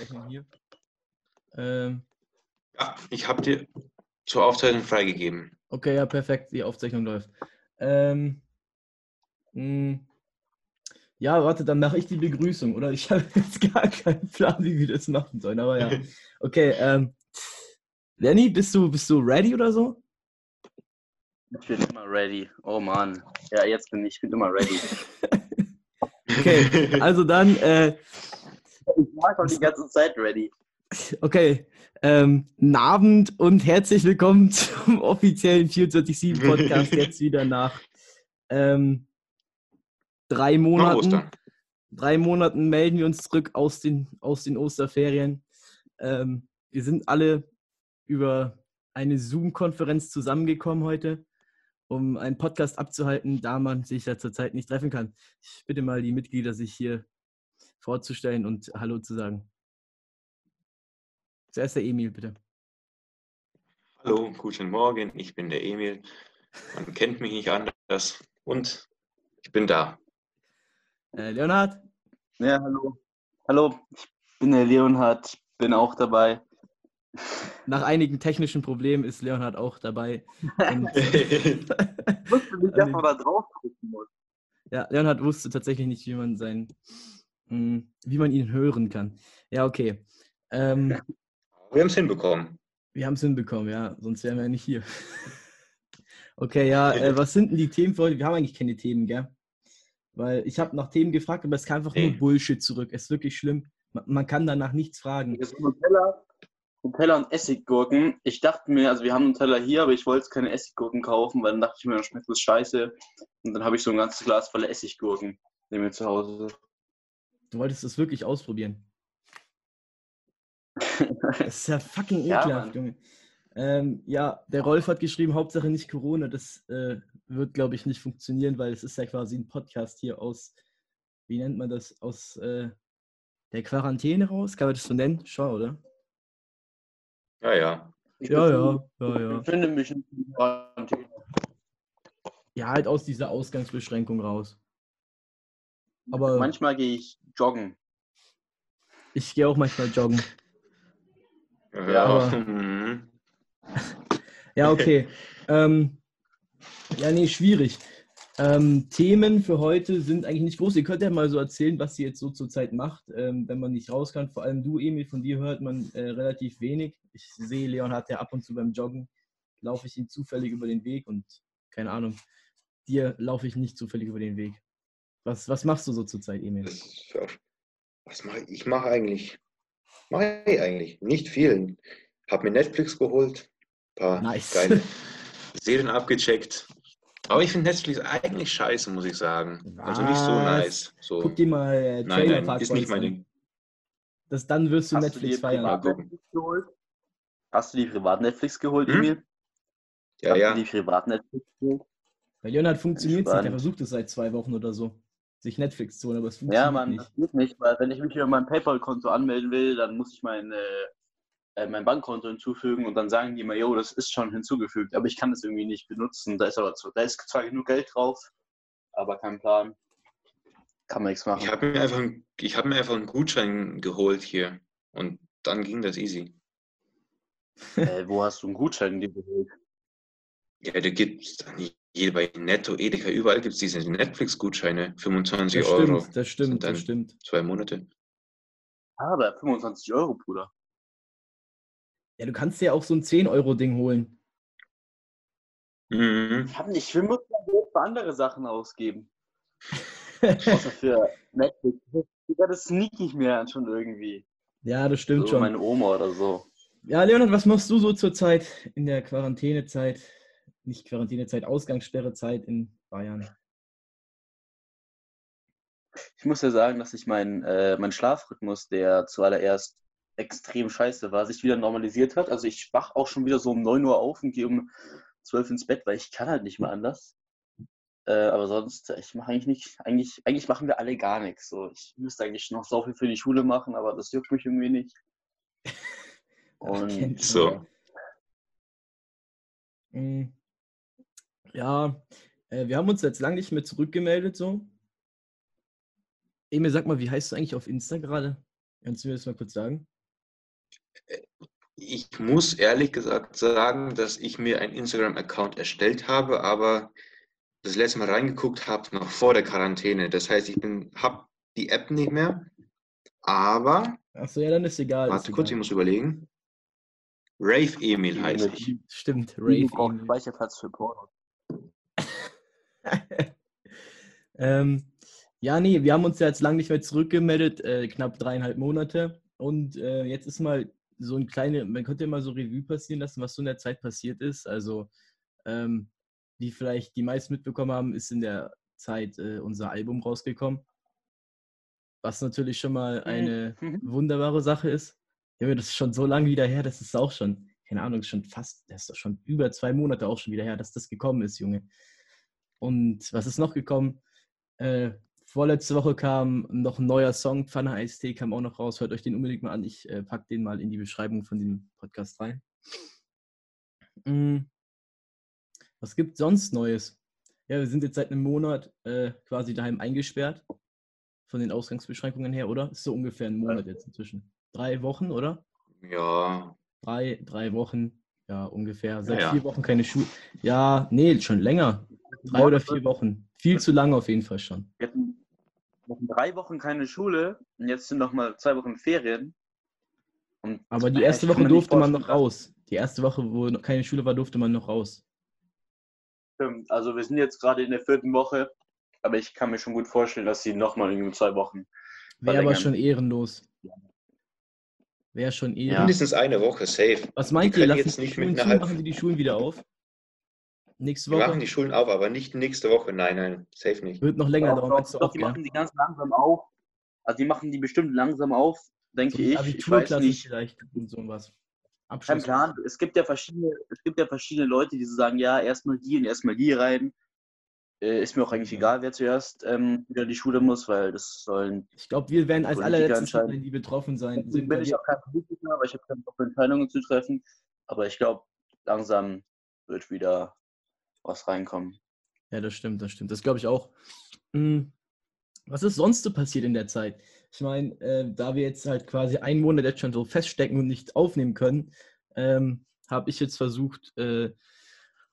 Aufzeichnung hier. Ähm, Ja, ich habe dir zur Aufzeichnung freigegeben. okay, ja, perfekt. Die Aufzeichnung läuft. Ähm, mh, ja, warte, dann mache ich die Begrüßung, oder? Ich habe jetzt gar keinen Plan, wie wir das machen sollen, aber ja. Okay, ähm, Lenny, bist du, bist du ready oder so? Ich bin immer ready. Oh Mann. Ja, jetzt bin ich, ich bin immer ready. Okay, also dann, äh, Ich war schon die ganze Zeit ready. okay, ähm, guten Abend und herzlich willkommen zum offiziellen 24-7 Podcast jetzt wieder nach ähm, drei Nach Monaten. Ostern. drei Monaten melden wir uns zurück aus den, aus den Osterferien. Ähm, wir sind alle über eine Zoom-Konferenz zusammengekommen heute, um einen Podcast abzuhalten, da man sich ja zurzeit nicht treffen kann. Ich bitte mal die Mitglieder, sich hier vorzustellen und Hallo zu sagen. Zuerst der Emil, bitte. Hallo, guten Morgen, ich bin der Emil. Man kennt mich nicht anders und ich bin da. Äh, Leonhard, Ja, hallo. Hallo, ich bin der Leonhard, bin auch dabei. nach einigen technischen Problemen ist Leonhard auch dabei. Ich wusste nicht, dass man da drauf drücken muss. Ja, Leonhard wusste tatsächlich nicht, wie man sein, mh, wie man ihn hören kann. Ja, okay. Ähm, Wir haben es hinbekommen. wir haben es hinbekommen, ja, sonst wären wir ja nicht hier. okay, ja, äh, was sind denn die Themen für heute? Wir haben eigentlich keine Themen, gell? Weil ich habe nach Themen gefragt, aber es kam einfach nur Nee. Bullshit zurück. Es ist wirklich schlimm. Man, man kann danach nichts fragen. Hier ist Nutella, Nutella und Essiggurken. Ich dachte mir, also wir haben Nutella hier, aber ich wollte keine Essiggurken kaufen, weil dann dachte ich mir, dann schmeckt das scheiße. Und dann habe ich so ein ganzes Glas voller Essiggurken neben mir zu Hause. Du wolltest es wirklich ausprobieren. Das ist ja fucking Ja, ekelhaft, Mann. Junge. Ähm, ja, der Rolf hat geschrieben, Hauptsache nicht Corona. Das äh, wird, glaube ich, nicht funktionieren, weil es ist ja quasi ein Podcast hier aus, wie nennt man das, aus äh, der Quarantäne raus? Kann man das so nennen? Schon, oder? Ja, ja. Ich Ja, befinde- ja, ja, Ich ja. befinde mich in Quarantäne. Ja, halt aus dieser Ausgangsbeschränkung raus. Aber Manchmal gehe ich joggen. ich gehe auch manchmal joggen. Ja, aber- mhm. Ja, okay. ähm, ja, nee, schwierig. Ähm, Themen für heute sind eigentlich nicht groß. Ihr könnt ja mal so erzählen, was ihr jetzt so zurzeit macht, ähm, wenn man nicht raus kann. Vor allem du, Emil, von dir hört man äh, relativ wenig. Ich sehe, Leon hat ja ab und zu beim Joggen, laufe ich ihm zufällig über den Weg und keine Ahnung, dir laufe ich nicht zufällig über den Weg. Was, was machst du so zurzeit, Emil? Was mache ich? Ich mache eigentlich, mache ich eigentlich nicht viel. Habe mir Netflix geholt, paar Nice. geile Serien abgecheckt. Aber ich finde Netflix eigentlich scheiße, muss ich sagen. Also nicht so Was? nice. So. Guck dir mal äh, Nein, Trailer nein, Park ist nicht mein. Ding. Das, dann wirst du Hast Netflix du feiern. geholt? Hast du die Privat-Netflix geholt, Hm? Emil? Ja, Hast ja. du die Privat-Netflix geholt? Bei Leonhard funktioniert es nicht. Er versucht es seit zwei Wochen oder so, sich Netflix zu holen, aber es funktioniert Ja, Mann, nicht. das geht nicht, weil wenn ich mich über mein PayPal-Konto anmelden will, dann muss ich mein, äh, äh, mein Bankkonto hinzufügen und dann sagen die mir, jo, das ist schon hinzugefügt, aber ich kann das irgendwie nicht benutzen. Da ist aber zu, da ist zwar genug Geld drauf, aber kein Plan. Kann man nichts machen. Ich habe mir, einfach ich hab mir einfach einen Gutschein geholt hier. Und dann ging das easy. äh, wo hast du einen Gutschein dir geholt? Ja, da gibt es hier bei Netto, Edeka, überall gibt es diese Netflix-Gutscheine. 25 Das Euro. stimmt, das stimmt, das stimmt. Zwei Monate. Aber 25 Euro, Bruder. Ja, du kannst dir ja auch so ein 10-Euro-Ding holen. Mhm. Ich, hab nicht, ich will muss mein Geld für andere Sachen ausgeben. Außer für Netflix. Das sneak ich mir schon irgendwie. ja, das stimmt So schon. meine Oma oder so. Ja, Leonhard, was machst du so zurzeit in der Quarantänezeit? Nicht Quarantänezeit, Ausgangssperrezeit in Bayern. Ich muss ja sagen, dass sich mein, äh, mein Schlafrhythmus, der zuallererst extrem scheiße war, sich wieder normalisiert hat. Also ich wach auch schon wieder so um 9 Uhr auf und gehe um 12 ins Bett, weil ich kann halt nicht mehr anders. Äh, aber sonst, ich mache eigentlich nicht, eigentlich, eigentlich machen wir alle gar nichts. So, ich müsste eigentlich noch so viel für die Schule machen, aber das juckt mich irgendwie nicht. Und So. ja. Ja, äh, wir haben uns jetzt lange nicht mehr zurückgemeldet so. Emil, sag mal, wie heißt du eigentlich auf Insta gerade? Kannst du mir das mal kurz sagen? Ich muss ehrlich gesagt sagen, dass ich mir einen Instagram-Account erstellt habe, aber das letzte Mal reingeguckt habe, noch vor der Quarantäne. Das heißt, ich habe die App nicht mehr, aber. Achso, ja, dann ist egal. Warte ist kurz, egal. ich muss überlegen. Rave Emil heiße ich. Stimmt, Rave Rave. Emil. Speicherplatz für Porno. ähm, ja, nee, wir haben uns ja jetzt lange nicht mehr zurückgemeldet, äh, knapp dreieinhalb Monate. Und äh, jetzt ist mal so ein kleine, man könnte ja mal so Revue passieren lassen, was so in der Zeit passiert ist. Also, ähm, wie vielleicht die meisten mitbekommen haben, ist in der Zeit äh, unser Album rausgekommen. Was natürlich schon mal eine Mhm. wunderbare Sache ist. Ja, das ist schon so lange wieder her, das ist auch schon, keine Ahnung, schon fast, das ist doch schon über zwei Monate auch schon wieder her, dass das gekommen ist, Junge. Und was ist noch gekommen? Äh, vorletzte Woche kam noch ein neuer Song, Pfanne Eistee, kam auch noch raus. Hört euch den unbedingt mal an. Ich äh, packe den mal in die Beschreibung von dem Podcast rein. Mm. Was gibt sonst Neues? Ja, wir sind jetzt seit einem Monat äh, quasi daheim eingesperrt. Von den Ausgangsbeschränkungen her, oder? Ist so ungefähr ein Monat jetzt inzwischen. Drei Wochen, oder? Ja, Drei, drei Wochen, ja, ungefähr. Seit Ja, ja. vier Wochen keine Schule. Ja, nee, schon länger. Drei oder vier Wochen. Viel zu lange auf jeden Fall schon. Wir hatten noch drei Wochen keine Schule und jetzt sind noch mal zwei Wochen Ferien. Und Aber die erste Woche durfte man noch raus. Die erste Woche, wo noch keine Schule war, durfte man noch raus. Stimmt. Also wir sind jetzt gerade in der vierten Woche, aber ich kann mir schon gut vorstellen, dass sie nochmal irgendwie zwei Wochen. Wäre aber schon ehrenlos. Wäre schon Ja. ehrenlos. mindestens eine Woche, safe. Was meint Die ihr? Lassen jetzt die nicht Schulen zu? Machen die die Schulen wieder auf? Nächste Wir Woche machen die Schulen auf, aber nicht nächste Woche. Nein, nein, safe nicht. wird noch länger dauern. doch, doch, die machen die ganz langsam auf. Also die machen die bestimmt langsam auf, denke So die ich. Ich weiß Abiturklasse nicht. vielleicht und sowas. Kein. Plan. Es gibt ja verschiedene, es gibt ja verschiedene Leute, die so sagen, ja, erstmal die und erstmal die rein. Äh, ist mir auch eigentlich Ja. egal, wer zuerst ähm, wieder die Schule muss, weil das sollen. Ich glaube, wir werden als allerletztes entscheiden. sein, die betroffen sein. Deswegen Sind, bin ich wir, auch kein Politiker, aber ich habe keine Entscheidungen zu treffen. Aber ich glaube, langsam wird wieder was reinkommen. ja, das stimmt, das stimmt. Das glaube ich auch. Hm, Was ist sonst so passiert in der Zeit? Ich meine, äh, da wir jetzt halt quasi einen Monat jetzt schon so feststecken und nicht aufnehmen können, ähm, habe ich jetzt versucht, äh,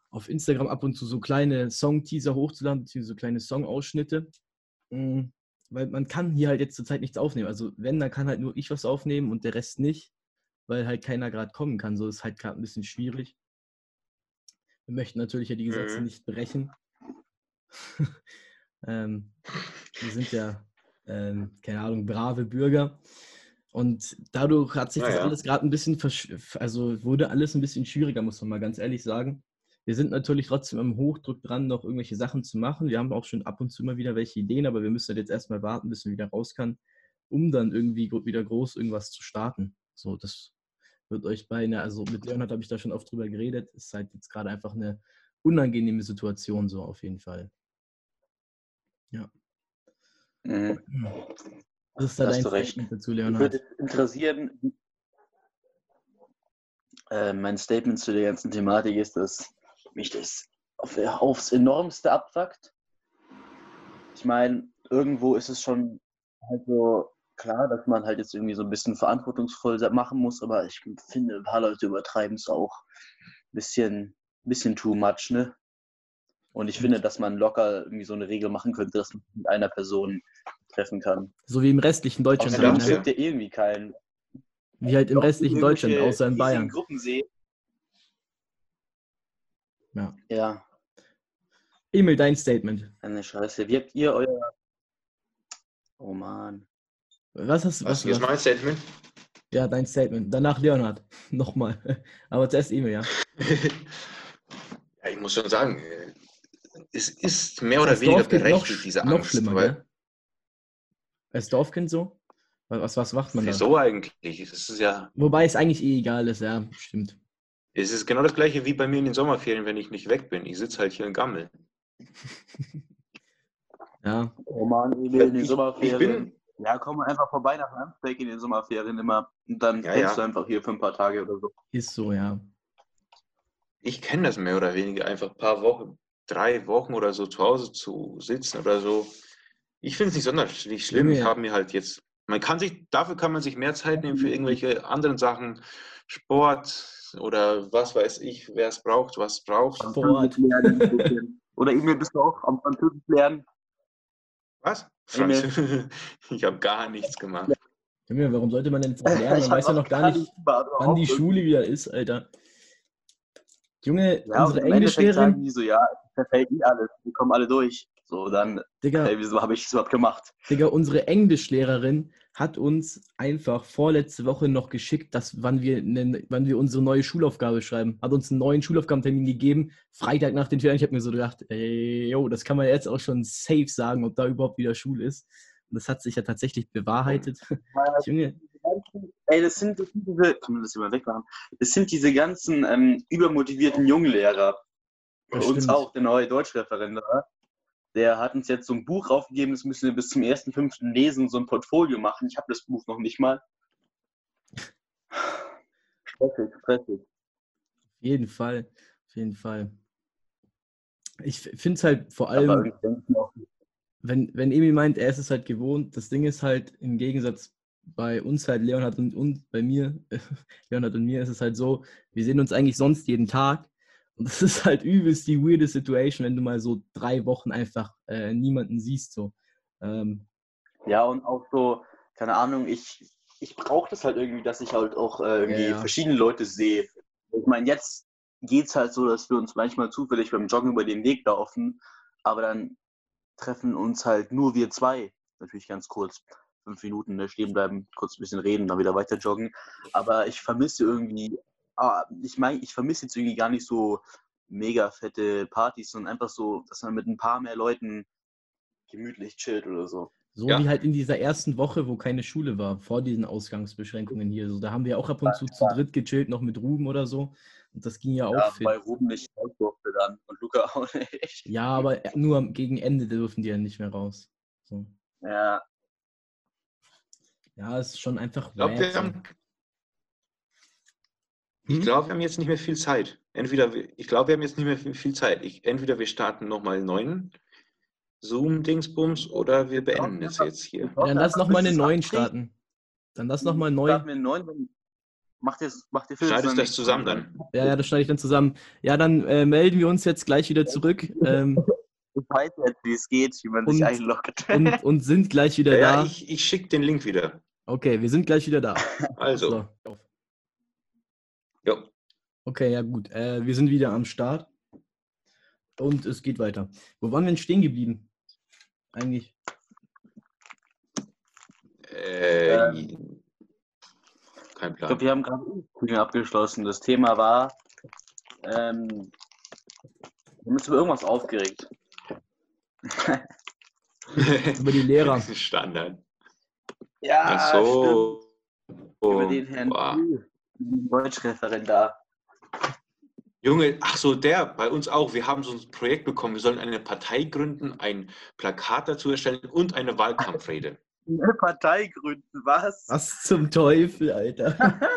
auf Instagram ab und zu so kleine Song-Teaser hochzuladen, beziehungsweise so kleine Song-Ausschnitte. Mm, Weil man kann hier halt jetzt zurzeit nichts aufnehmen. Also wenn, dann kann halt nur ich was aufnehmen und der Rest nicht, weil halt keiner gerade kommen kann. So ist halt gerade ein bisschen schwierig. Wir möchten natürlich ja die Gesetze Mhm. nicht brechen. ähm, wir sind ja, ähm, keine Ahnung, brave Bürger. Und dadurch hat sich das Naja. alles gerade ein bisschen, versch- also wurde alles ein bisschen schwieriger, muss man mal ganz ehrlich sagen. Wir sind natürlich trotzdem im Hochdruck dran, noch irgendwelche Sachen zu machen. Wir haben auch schon ab und zu immer wieder welche Ideen, aber wir müssen halt jetzt erstmal warten, bis wir wieder raus kann, um dann irgendwie wieder groß irgendwas zu starten. So, das wird euch bei einer, also mit Leonhard habe ich da schon oft drüber geredet, ist halt jetzt gerade einfach eine unangenehme Situation, so auf jeden Fall. Mhm. Was ist da Hast dein du recht. Statement dazu, Leonhard? würde interessieren, äh, mein Statement zu der ganzen Thematik ist, dass mich das auf, aufs enormste abfuckt. Ich meine, irgendwo ist es schon halt so klar, dass man halt jetzt irgendwie so ein bisschen verantwortungsvoll machen muss, aber ich finde, ein paar Leute übertreiben es auch ein bisschen, bisschen too much, ne? Und ich finde, dass man locker irgendwie so eine Regel machen könnte, dass man mit einer Person treffen kann. So wie im restlichen Deutschland, Außerdem halt, ja. ne? gibt ja irgendwie keinen. wie halt im restlichen Deutschland, außer in Bayern. Gruppen sehe. Ja. Ja, Emil, dein Statement. eine Scheiße. Wie habt ihr euer. Oh Mann. Was hast Was was, ist was mein Statement? Ja, dein Statement. Danach Leonhard. Nochmal. Aber zuerst Emil, ja. ja, ich muss schon sagen, äh, es ist mehr oder Als weniger Dorfkind noch, berechtigt, sch- diese noch Angst. schlimmer, weil, gell? Als Dorfkind so? Was, was macht man da? wieso eigentlich? Es ist ja, Wobei es eigentlich eh egal ist, ja, stimmt. es ist genau das gleiche wie bei mir in den Sommerferien, wenn ich nicht weg bin. Ich sitze halt hier in Gammel. Ja, Oh Mann, Emil, in den Ich- ich Sommerferien. Ja, komm einfach vorbei nach Landsberg in den Sommerferien immer. Und dann Ja, ja. du einfach hier für ein paar Tage oder so. ist so, ja. Ich kenne das mehr oder weniger, einfach ein paar Wochen, drei Wochen oder so zu Hause zu sitzen oder so. Ich finde es nicht sonderlich schlimm. Junge. Ich habe mir halt jetzt Man kann sich, dafür kann man sich mehr Zeit nehmen für irgendwelche anderen Sachen, Sport oder was weiß ich, wer es braucht, was braucht. Sport. Oder Emil, bist du auch am Französisch lernen? Was? Franz- Ich habe gar nichts gemacht. Junge, warum sollte man denn jetzt was lernen? Ich Man weiß ja noch gar nicht, wann die Schule wieder ist, Alter. Junge, Ja, unsere Englischlehrerin, die so, ja, verfällt eh alles, wir kommen alle durch. So, dann, Digga, hey, wieso habe ich das überhaupt gemacht? Digga, unsere Englischlehrerin hat uns einfach vorletzte Woche noch geschickt, dass wann wir, nen- wann wir unsere neue Schulaufgabe schreiben. Hat uns einen neuen Schulaufgabentermin gegeben, Freitag nach den Ferien. Ich habe mir so gedacht, ey, yo, das kann man jetzt auch schon safe sagen, ob da überhaupt wieder Schule ist. Und das hat sich ja tatsächlich bewahrheitet. Junge, Ey, das sind, das sind diese, kann man das mal wegmachen? Das sind diese ganzen ähm, übermotivierten Junglehrer. Bei uns stimmt. auch, der neue Deutschreferendar. Der hat uns jetzt so ein Buch raufgegeben, das müssen wir bis zum 1.5. lesen, so ein Portfolio machen. Ich habe das Buch noch nicht mal. Stressig, stressig. auf jeden Fall, auf jeden Fall. Ich finde es halt vor allem, wenn, wenn Emil meint, er ist es halt gewohnt, das Ding ist halt im Gegensatz bei uns halt, Leonhard und, und bei mir, Leonhard und mir ist es halt so, wir sehen uns eigentlich sonst jeden Tag und das ist halt übelst die weirde Situation, wenn du mal so drei Wochen einfach äh, niemanden siehst, so. Ähm, Ja, und auch so, keine Ahnung, ich, ich brauche das halt irgendwie, dass ich halt auch äh, irgendwie Ja, ja. verschiedene Leute sehe. Ich meine, jetzt geht's halt so, dass wir uns manchmal zufällig beim Joggen über den Weg laufen, aber dann treffen uns halt nur wir zwei. Natürlich ganz kurz, fünf Minuten ne, stehen bleiben, kurz ein bisschen reden, dann wieder weiter joggen. Aber ich vermisse irgendwie, ah, ich meine, ich vermisse jetzt irgendwie gar nicht so mega fette Partys, sondern einfach so, dass man mit ein paar mehr Leuten gemütlich chillt oder so. so Ja. wie halt in dieser ersten Woche, wo keine Schule war, vor diesen Ausgangsbeschränkungen hier. So, da haben wir auch ab und zu zu dritt gechillt, noch mit Ruben oder so. Und das ging ja auch Ja, fit. bei Ruben nicht raus durfte dann und Luca auch nicht. Ja, aber nur am- gegen Ende dürfen die ja nicht mehr raus. So. Ja, Ja, es ist schon einfach Ich glaube, wir haben, ich Hm? glaube, wir haben jetzt nicht mehr viel Zeit. Entweder, wir- ich glaube, wir haben jetzt nicht mehr viel, Zeit. Ich, entweder wir starten nochmal einen neuen Zoom-Dingsbums oder wir beenden es jetzt hier. Ja, dann lass nochmal einen neuen starten. Dann lass nochmal neu. Starten wir einen neuen, dann macht ihr macht ihr Schneidest zusammen das zusammen dann? Ja, ja, das schneide ich dann zusammen. Ja, dann äh, melden wir uns jetzt gleich wieder zurück ähm, Ich weiß jetzt, wie es geht, wie man Und- sich einloggt. und, und sind gleich wieder Ja, da. ich, ich schicke den Link wieder. Okay, wir sind gleich wieder da. Also, So. Okay, ja gut. Äh, wir sind wieder am Start. Und es geht weiter. Wo waren wir denn stehen geblieben? Eigentlich. Äh, kein Ich glaube, Plan. wir haben gerade Übungen abgeschlossen. Das Thema war, ähm, wir haben uns über irgendwas aufgeregt. Über die Lehrer. Standard. Ja, Ach so. stimmt. Über den Herrn Deutschreferendar. Junge, ach so, der, bei uns auch. Wir haben so ein Projekt bekommen. Wir sollen eine Partei gründen, ein Plakat dazu erstellen und eine Wahlkampfrede. Eine Partei gründen, was? Was zum Teufel, Alter.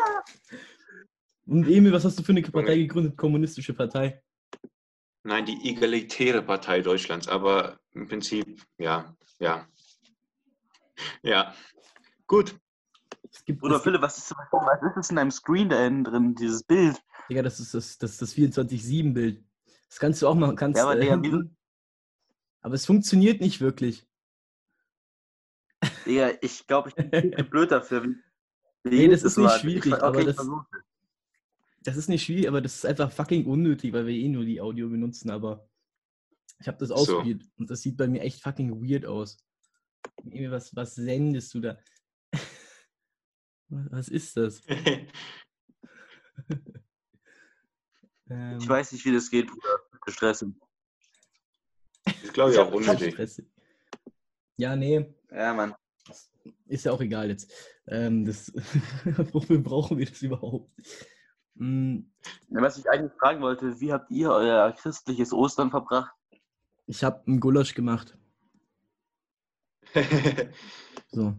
Und Emil, was hast du für eine Partei gegründet? Kommunistische Partei. Nein, die egalitäre Partei Deutschlands, aber im Prinzip, ja, ja. Ja, gut. Es gibt Bruder es, Philipp, was ist, was ist in deinem Screen da innen drin, dieses Bild? Digga, das ist das, das, das 24-7-Bild. Das kannst du auch machen. Kannst, Ja, aber äh, Digga, wieso- aber es funktioniert nicht wirklich. Digga, ich glaube, ich bin zu blöd dafür. Nee, das ist nicht schwierig, Ich, okay, aber das-. Das ist nicht schwierig, aber das ist einfach fucking unnötig, weil wir eh nur die Audio benutzen. Aber ich habe das So. ausprobiert und das sieht bei mir echt fucking weird aus. Was, was sendest du da? Was ist das? Ähm, Ich weiß nicht, wie das geht, Bruder. Gestressen. Das glaube ich auch unnötig. Ja, nee, Ja, Mann. ist ja auch egal jetzt. Ähm, das, wofür brauchen wir das überhaupt? Hm, Was ich eigentlich fragen wollte, wie habt ihr euer christliches Ostern verbracht? Ich habe einen Gulasch gemacht. So.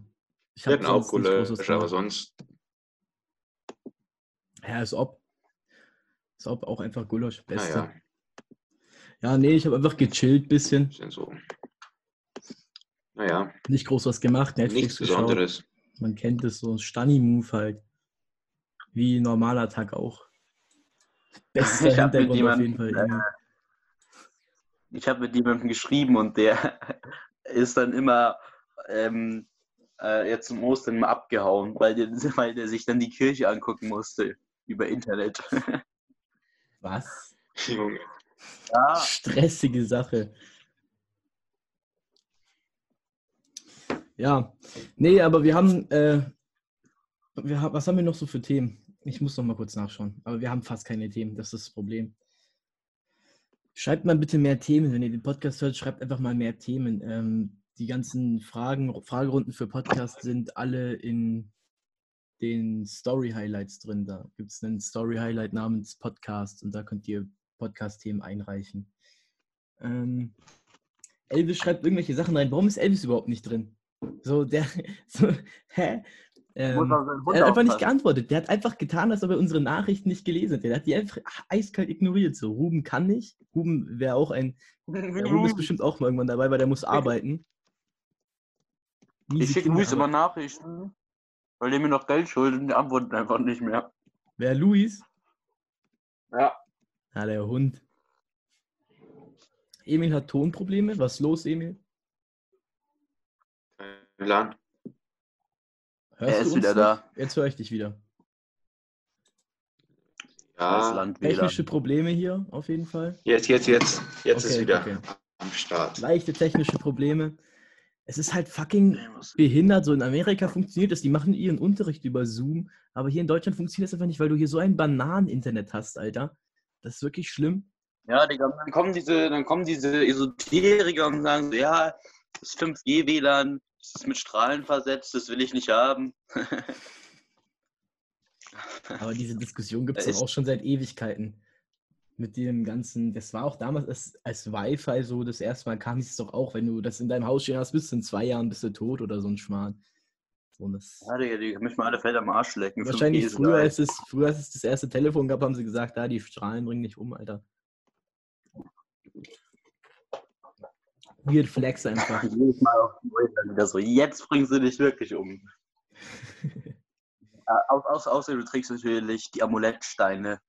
Ich Wir hab hatten auch Gulasch, aber gemacht. sonst. Ja, ist ob. Ist auch einfach Gulasch. Beste. Naja, Ja, nee, ich habe einfach gechillt bisschen. sind so. Naja, Nicht groß was gemacht. Netflix nichts geschaut. Besonderes. Man kennt es so, Stunny-Move halt. Wie normaler Tag auch. Bester Ich Hintergrund auf jeden Fall. immer. Ich habe mit jemandem geschrieben und der ist dann immer ähm, äh, jetzt zum Ostern mal abgehauen, weil der, weil der sich dann die Kirche angucken musste über Internet. Was? Junge. ja, Stressige Sache. Ja, nee, aber wir haben, äh, wir haben, was haben wir noch so für Themen? Ich muss noch mal kurz nachschauen, aber wir haben fast keine Themen, das ist das Problem. Schreibt mal bitte mehr Themen, wenn ihr den Podcast hört, schreibt einfach mal mehr Themen. Ähm, die ganzen Fragen, Fragerunden für Podcast sind alle in den Story-Highlights drin. Da gibt es einen Story-Highlight namens Podcast und da könnt ihr Podcast-Themen einreichen. Ähm, Elvis schreibt irgendwelche Sachen rein. Warum ist Elvis überhaupt nicht drin? So, der, so, hä? Ähm, er hat einfach nicht geantwortet. Der hat einfach getan, als ob er unsere Nachrichten nicht gelesen hat. Der hat die einfach eiskalt ignoriert. So, Ruben kann nicht. Ruben wäre auch ein. Ruben ist bestimmt auch mal irgendwann dabei, weil der muss arbeiten. Ich schicke Luis immer. Nachrichten, weil der mir noch Geld schuldet und der antwortet einfach nicht mehr. Wer Luis? Ja. Ja, der Hund. Emil hat Tonprobleme. Was ist los, Emil? Kein Plan. Hörst Er ist wieder noch? da. Jetzt höre ich dich wieder. Ja, Land WLAN. Technische Probleme hier auf jeden Fall. jetzt, jetzt, jetzt. Jetzt ist Okay, wieder okay. am Start. Leichte technische Probleme. Es ist halt fucking behindert. So in Amerika funktioniert das. Die machen ihren Unterricht über Zoom. Aber hier in Deutschland funktioniert das einfach nicht, weil du hier so ein Bananen-Internet hast, Alter. Das ist wirklich schlimm. Ja, Digga, dann kommen diese, dann kommen diese Esoteriker und sagen so, ja, das 5G-WLAN, das ist mit Strahlen versetzt, das will ich nicht haben. Aber diese Diskussion gibt es auch schon seit Ewigkeiten. Mit dem ganzen, das war auch damals, als, als Wi-Fi so das erste Mal kam, es doch auch, wenn du das in deinem Haus stehen hast, bist du in zwei Jahren bist du tot oder so ein Schmarrn. So, das, Ja, Digga, die mich mal alle Feld am Arsch lecken. wahrscheinlich 5G ist früher, als es, früher, als es das erste Telefon gab, haben sie gesagt, da die Strahlen bringen dich um, Alter. Weird Flex einfach. Jedes Mal auf die Leute dann wieder so, jetzt bringst du dich wirklich um. Au- Außer, außer du trägst natürlich die Amulettsteine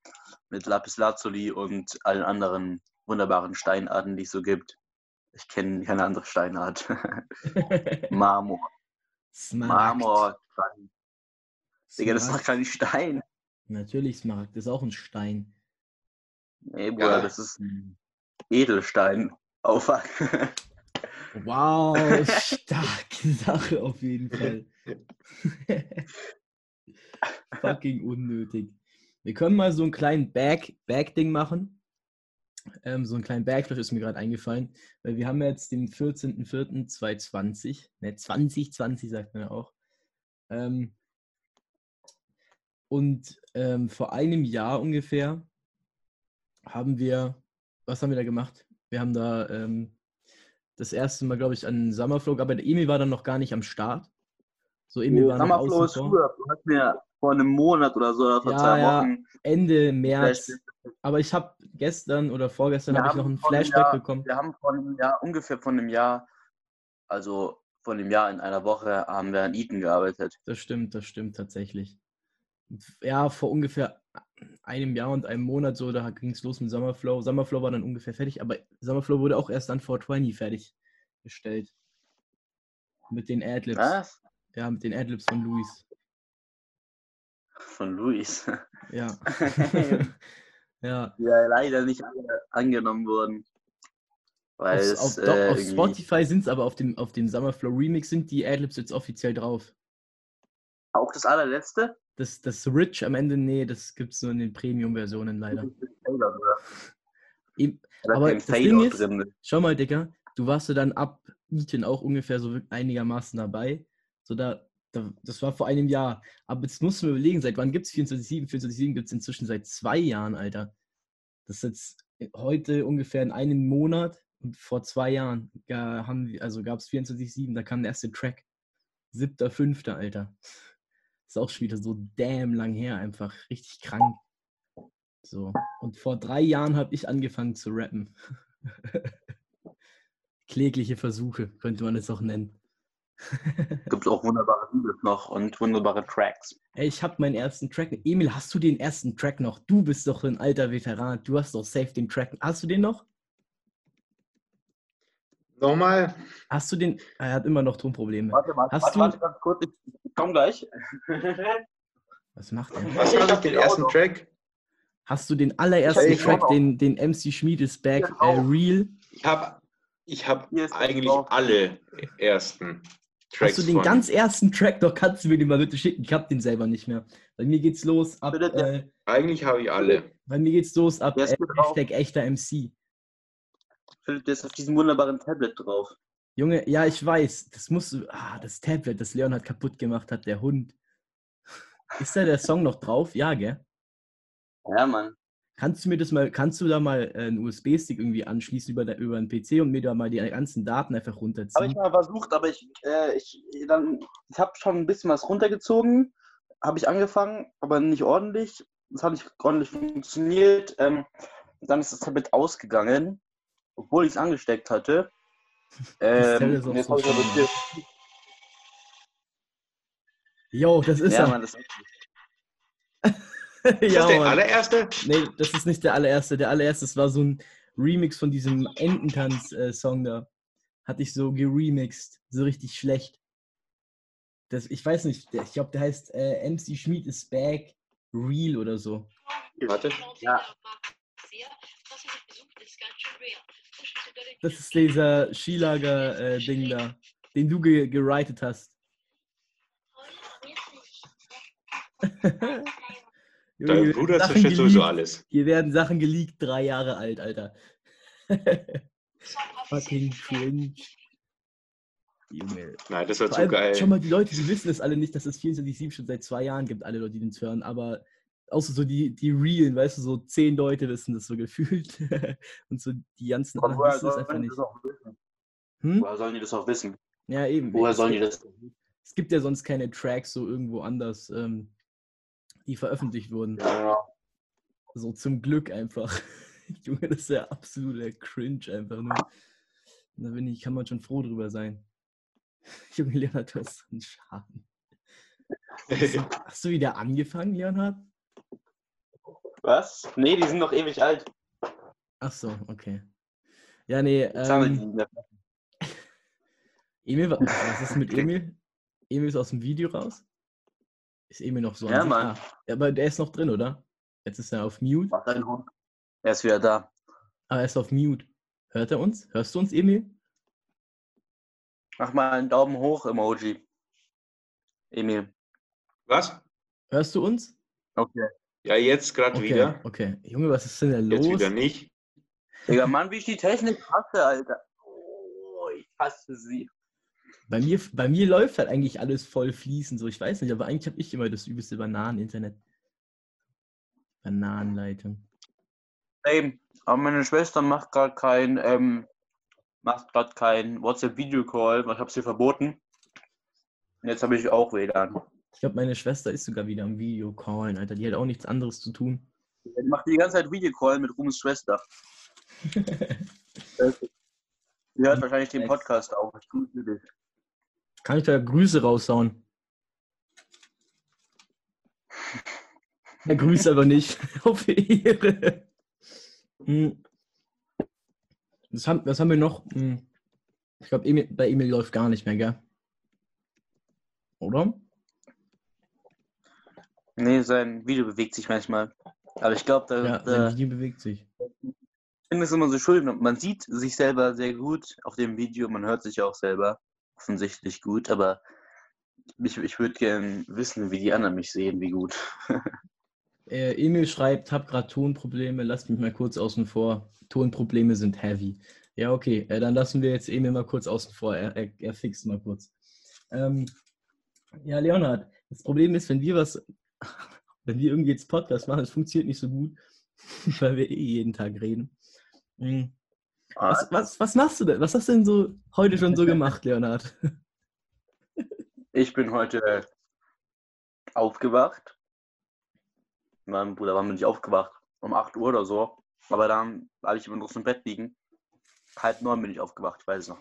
mit Lapis Lazuli und allen anderen wunderbaren Steinarten, die es so gibt. Ich kenne keine andere Steinart. Marmor. Smaragd. Marmor. Digga, das ist doch kein Stein. Natürlich Smaragd, das ist auch ein Stein. Nee, Bruder, Ja. das ist ein Edelstein. Aufwach. Wow, starke Sache auf jeden Fall. Fucking unnötig. Wir können mal so einen kleinen Bag, Bag-Ding machen. Ähm, so einen kleinen Backflash ist mir gerade eingefallen, weil wir haben jetzt den 14.04.2020, ne, 2020 sagt man ja auch. Ähm, und ähm, vor einem Jahr ungefähr haben wir, was haben wir da gemacht? Wir haben da ähm, das erste Mal, glaube ich, an Summerflow, aber der Emil war dann noch gar nicht am Start. So, Emil war noch Summerflow ist früher. Du hast mir vor einem Monat oder so oder vor Ja, zwei ja. Wochen Ende März. Aber ich habe gestern oder vorgestern habe ich noch einem Flashback Jahr- bekommen. Wir haben von einem Jahr, ungefähr von einem Jahr, also von einem Jahr in einer Woche, haben wir an Eton gearbeitet. Das stimmt, das stimmt tatsächlich. Ja, vor ungefähr einem Jahr und einem Monat so, da ging es los mit Summerflow. Summerflow war dann ungefähr fertig, aber Summerflow wurde auch erst an 420 fertiggestellt. Mit den Adlibs. Was? Ja, mit den Adlibs von Luis. Von Luis. Ja. ja. Ja leider nicht alle angenommen wurden. Weil Auf, es, auf, äh, doch, auf irgendwie- Spotify sind es aber auf dem, auf dem Summerflow Remix sind die Adlibs jetzt offiziell drauf. Auch das allerletzte? Das, das Rich am Ende, nee, das gibt es nur in den Premium-Versionen leider. Eben, Da Aber das Ding ist- drin. Schau mal, Dicker, du warst ja dann ab Eton auch ungefähr so einigermaßen dabei. So da, das war vor einem Jahr. Aber jetzt musst du mir überlegen, seit wann gibt es 24-7? 24-7 gibt es inzwischen seit zwei Jahren, Alter. Das ist jetzt heute ungefähr in einem Monat und vor zwei Jahren haben wir, also gab es 24-7, da kam der erste Track. Siebter, fünfter, Alter. Ist auch schon wieder so damn lang her, einfach richtig krank. So. Und vor drei Jahren habe ich angefangen zu rappen. Klägliche Versuche, könnte man es auch nennen. Gibt auch wunderbare Videos noch und wunderbare Tracks. Ey, ich habe meinen ersten Track. Emil, hast du den ersten Track noch? Du bist doch ein alter Veteran. Du hast doch safe den Track. Hast du den noch? Nochmal. Hast du den? Er hat immer noch Tonprobleme. Warte, warte, Hast warte, du- warte ganz kurz. Ich komm gleich. Was macht er? Was Ich war hab den ersten. Track? Hast du den allerersten Ich- Track, den, den MC Schmied is back, Ich äh. Real? Ich habe ich hab das eigentlich alle ersten Tracks Hast du den von. ganz ersten Track? Doch kannst du mir den mal bitte schicken. Ich hab den selber nicht mehr. Bei mir geht's los ab. Äh, Eigentlich habe ich alle. bei mir geht's los ab äh. Hashtag echter MC. Philipp, der ist auf diesem wunderbaren Tablet drauf. Junge, ja, ich weiß. Das musst du. Ah, das Tablet, das Leon hat kaputt gemacht hat, der Hund. Ist da der Song noch drauf? Ja, gell? Ja, Mann. Kannst du mir das mal, kannst du da mal äh, einen USB-Stick irgendwie anschließen über, der, über einen PC und mir da mal die ganzen Daten einfach Habe ich runterziehen? mal versucht, aber ich, äh, ich, dann, ich habe schon ein bisschen was runtergezogen. Habe ich angefangen, aber nicht ordentlich. Das hat nicht ordentlich funktioniert. Ähm, dann ist das Tablet ausgegangen, obwohl ich es angesteckt hatte. Ähm, ist auch so schön. Jo, das ist ja, er. Mann, das Ist das ja, der Mann. allererste? Nee, das ist nicht der allererste. Der allererste, das war so ein Remix von diesem Ententanz-Song da. Hatte ich so geremixed. So richtig schlecht. Das, ich weiß nicht, ich glaube, der heißt äh, MC Schmied is back real oder so. Warte. Ja. Das ist dieser Skilager-Ding da, den du ge geritet hast. Dein hier Bruder werden Sachen zerstört sowieso geleakt. alles. Hier werden Sachen geleakt, drei Jahre alt, Alter. Fucking cringe. Junge. Nein, das war Vor zu allem, geil. Schau mal, die Leute, die wissen es alle nicht, dass es 24-7 schon seit zwei Jahren gibt, alle Leute, die den hören, aber außer so die, die Realen, weißt du, so zehn Leute wissen das so gefühlt. Und so die ganzen anderen wissen es sollen einfach nicht. das? Hm? Woher sollen die das auch wissen? Ja, eben. Woher sollen die das? Es gibt ja sonst keine Tracks so irgendwo anders, ähm, die veröffentlicht wurden. Ja, So zum Glück einfach. Junge, das ist ja absoluter Cringe einfach nur. Da bin ich, kann man schon froh drüber sein. Junge, Leonhard, du hast so einen Schaden. Hast du, hast du wieder angefangen, Leonhard? Was? Nee, die sind noch ewig alt. Ach so, okay. Ja, nee, ähm. Emil, wa- was ist mit Emil? Emil ist aus dem Video raus? Ist Emil noch so an Ja? Mann. Ah, ja, aber der ist noch drin, oder? Jetzt ist er auf Mute. Mach deinen Hund. Er ist wieder da. Aber er ist auf Mute. Hört er uns? Hörst du uns, Emil? Mach mal einen Daumen hoch, Emoji. Emil. Was? Hörst du uns? Okay. Ja, jetzt gerade Okay, wieder. okay. Junge, was ist denn da Jetzt los? wieder nicht. Digga, Mann, wie ich die Technik hasse, Alter. Oh, ich hasse sie. Bei mir, bei mir läuft halt eigentlich alles voll fließend, so ich weiß nicht, aber eigentlich habe ich immer das übelste Bananen-Internet. Bananenleitung. Ey, aber meine Schwester macht gerade kein, ähm, macht gerade kein WhatsApp-Video-Call, weil ich hab's ihr verboten. Und jetzt habe ich auch WLAN. Ich glaube, meine Schwester ist sogar wieder am Videocallen, Alter. Die hat auch nichts anderes zu tun. Die macht die ganze Zeit Videocall mit Ruhms Schwester. Die hört wahrscheinlich den Podcast auch. Ich tue. Kann ich da Grüße raushauen? Ja, Grüße aber nicht. Auf Ehre. Hm. Was haben, was haben wir noch? Hm. Ich glaube, bei Emil läuft gar nicht mehr, gell? Oder? Nee, sein Video bewegt sich manchmal. Aber ich glaube, da, Ja, sein Video bewegt sich. ich finde es immer so schön. Man sieht sich selber sehr gut auf dem Video, man hört sich auch selber offensichtlich gut, aber ich, ich würde gerne wissen, wie die anderen mich sehen, wie gut. Äh, Emil schreibt, hab gerade Tonprobleme, lasst mich mal kurz außen vor. Tonprobleme sind heavy. Ja, okay, äh, dann lassen wir jetzt Emil mal kurz außen vor. Er, er, er fixt mal kurz. Ähm, ja, Leonhard, das Problem ist, wenn wir was, wenn wir irgendwie jetzt Podcast machen, das funktioniert nicht so gut, weil wir eh jeden Tag reden. Hm. Was, was, was machst du denn? Was hast du denn so heute schon so gemacht, Leonhard? Ich bin heute aufgewacht. Mein Bruder war mir nicht aufgewacht. Um 8 Uhr oder so. Aber dann habe ich immer noch so im Bett liegen. Halb neun bin ich aufgewacht, ich weiß es noch.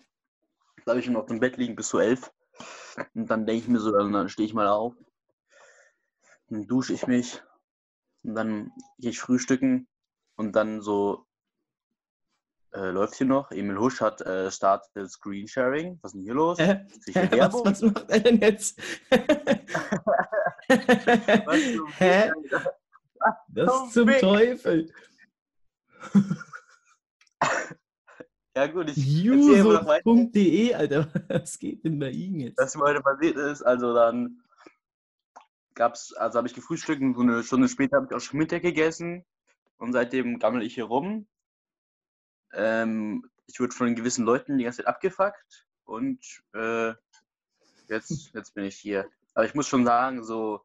Da habe ich immer noch im Bett liegen bis zu elf. Und dann denke ich mir so, dann stehe ich mal auf, dann dusche ich mich und dann gehe ich frühstücken und dann so äh, läuft hier noch. Emil Husch hat äh, startet Screensharing. Was ist denn hier los? Hä? Was, was macht er denn jetzt? Was Hä? Das zum? Teufel. Ja gut, ich Juso.de, Alter. Was geht denn bei Ihnen jetzt? was mir heute passiert ist. Also dann gab's, also habe ich gefrühstückt und so eine Stunde später habe ich auch schon Mittag gegessen und seitdem gammel ich hier rum. Ähm, ich wurde von gewissen Leuten die ganze Zeit abgefuckt und äh, jetzt, jetzt bin ich hier. Aber ich muss schon sagen, so,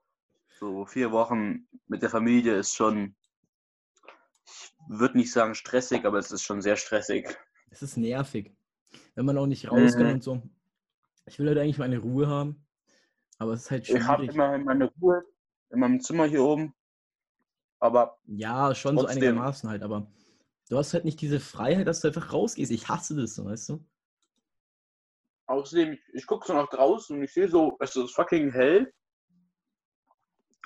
so vier Wochen mit der Familie ist schon, ich würde nicht sagen stressig, aber es ist schon sehr stressig. Es ist nervig. Wenn man auch nicht raus kann Mhm. und so. Ich will halt eigentlich meine Ruhe haben. Aber es ist halt Ich habe schwierig. immer meine Ruhe in meinem Zimmer hier oben, aber Ja, schon so Trotzdem. einigermaßen halt, aber du hast halt nicht diese Freiheit, dass du einfach rausgehst. Ich hasse das so, weißt du? Außerdem, ich, ich gucke so nach draußen und ich sehe so, es ist fucking hell.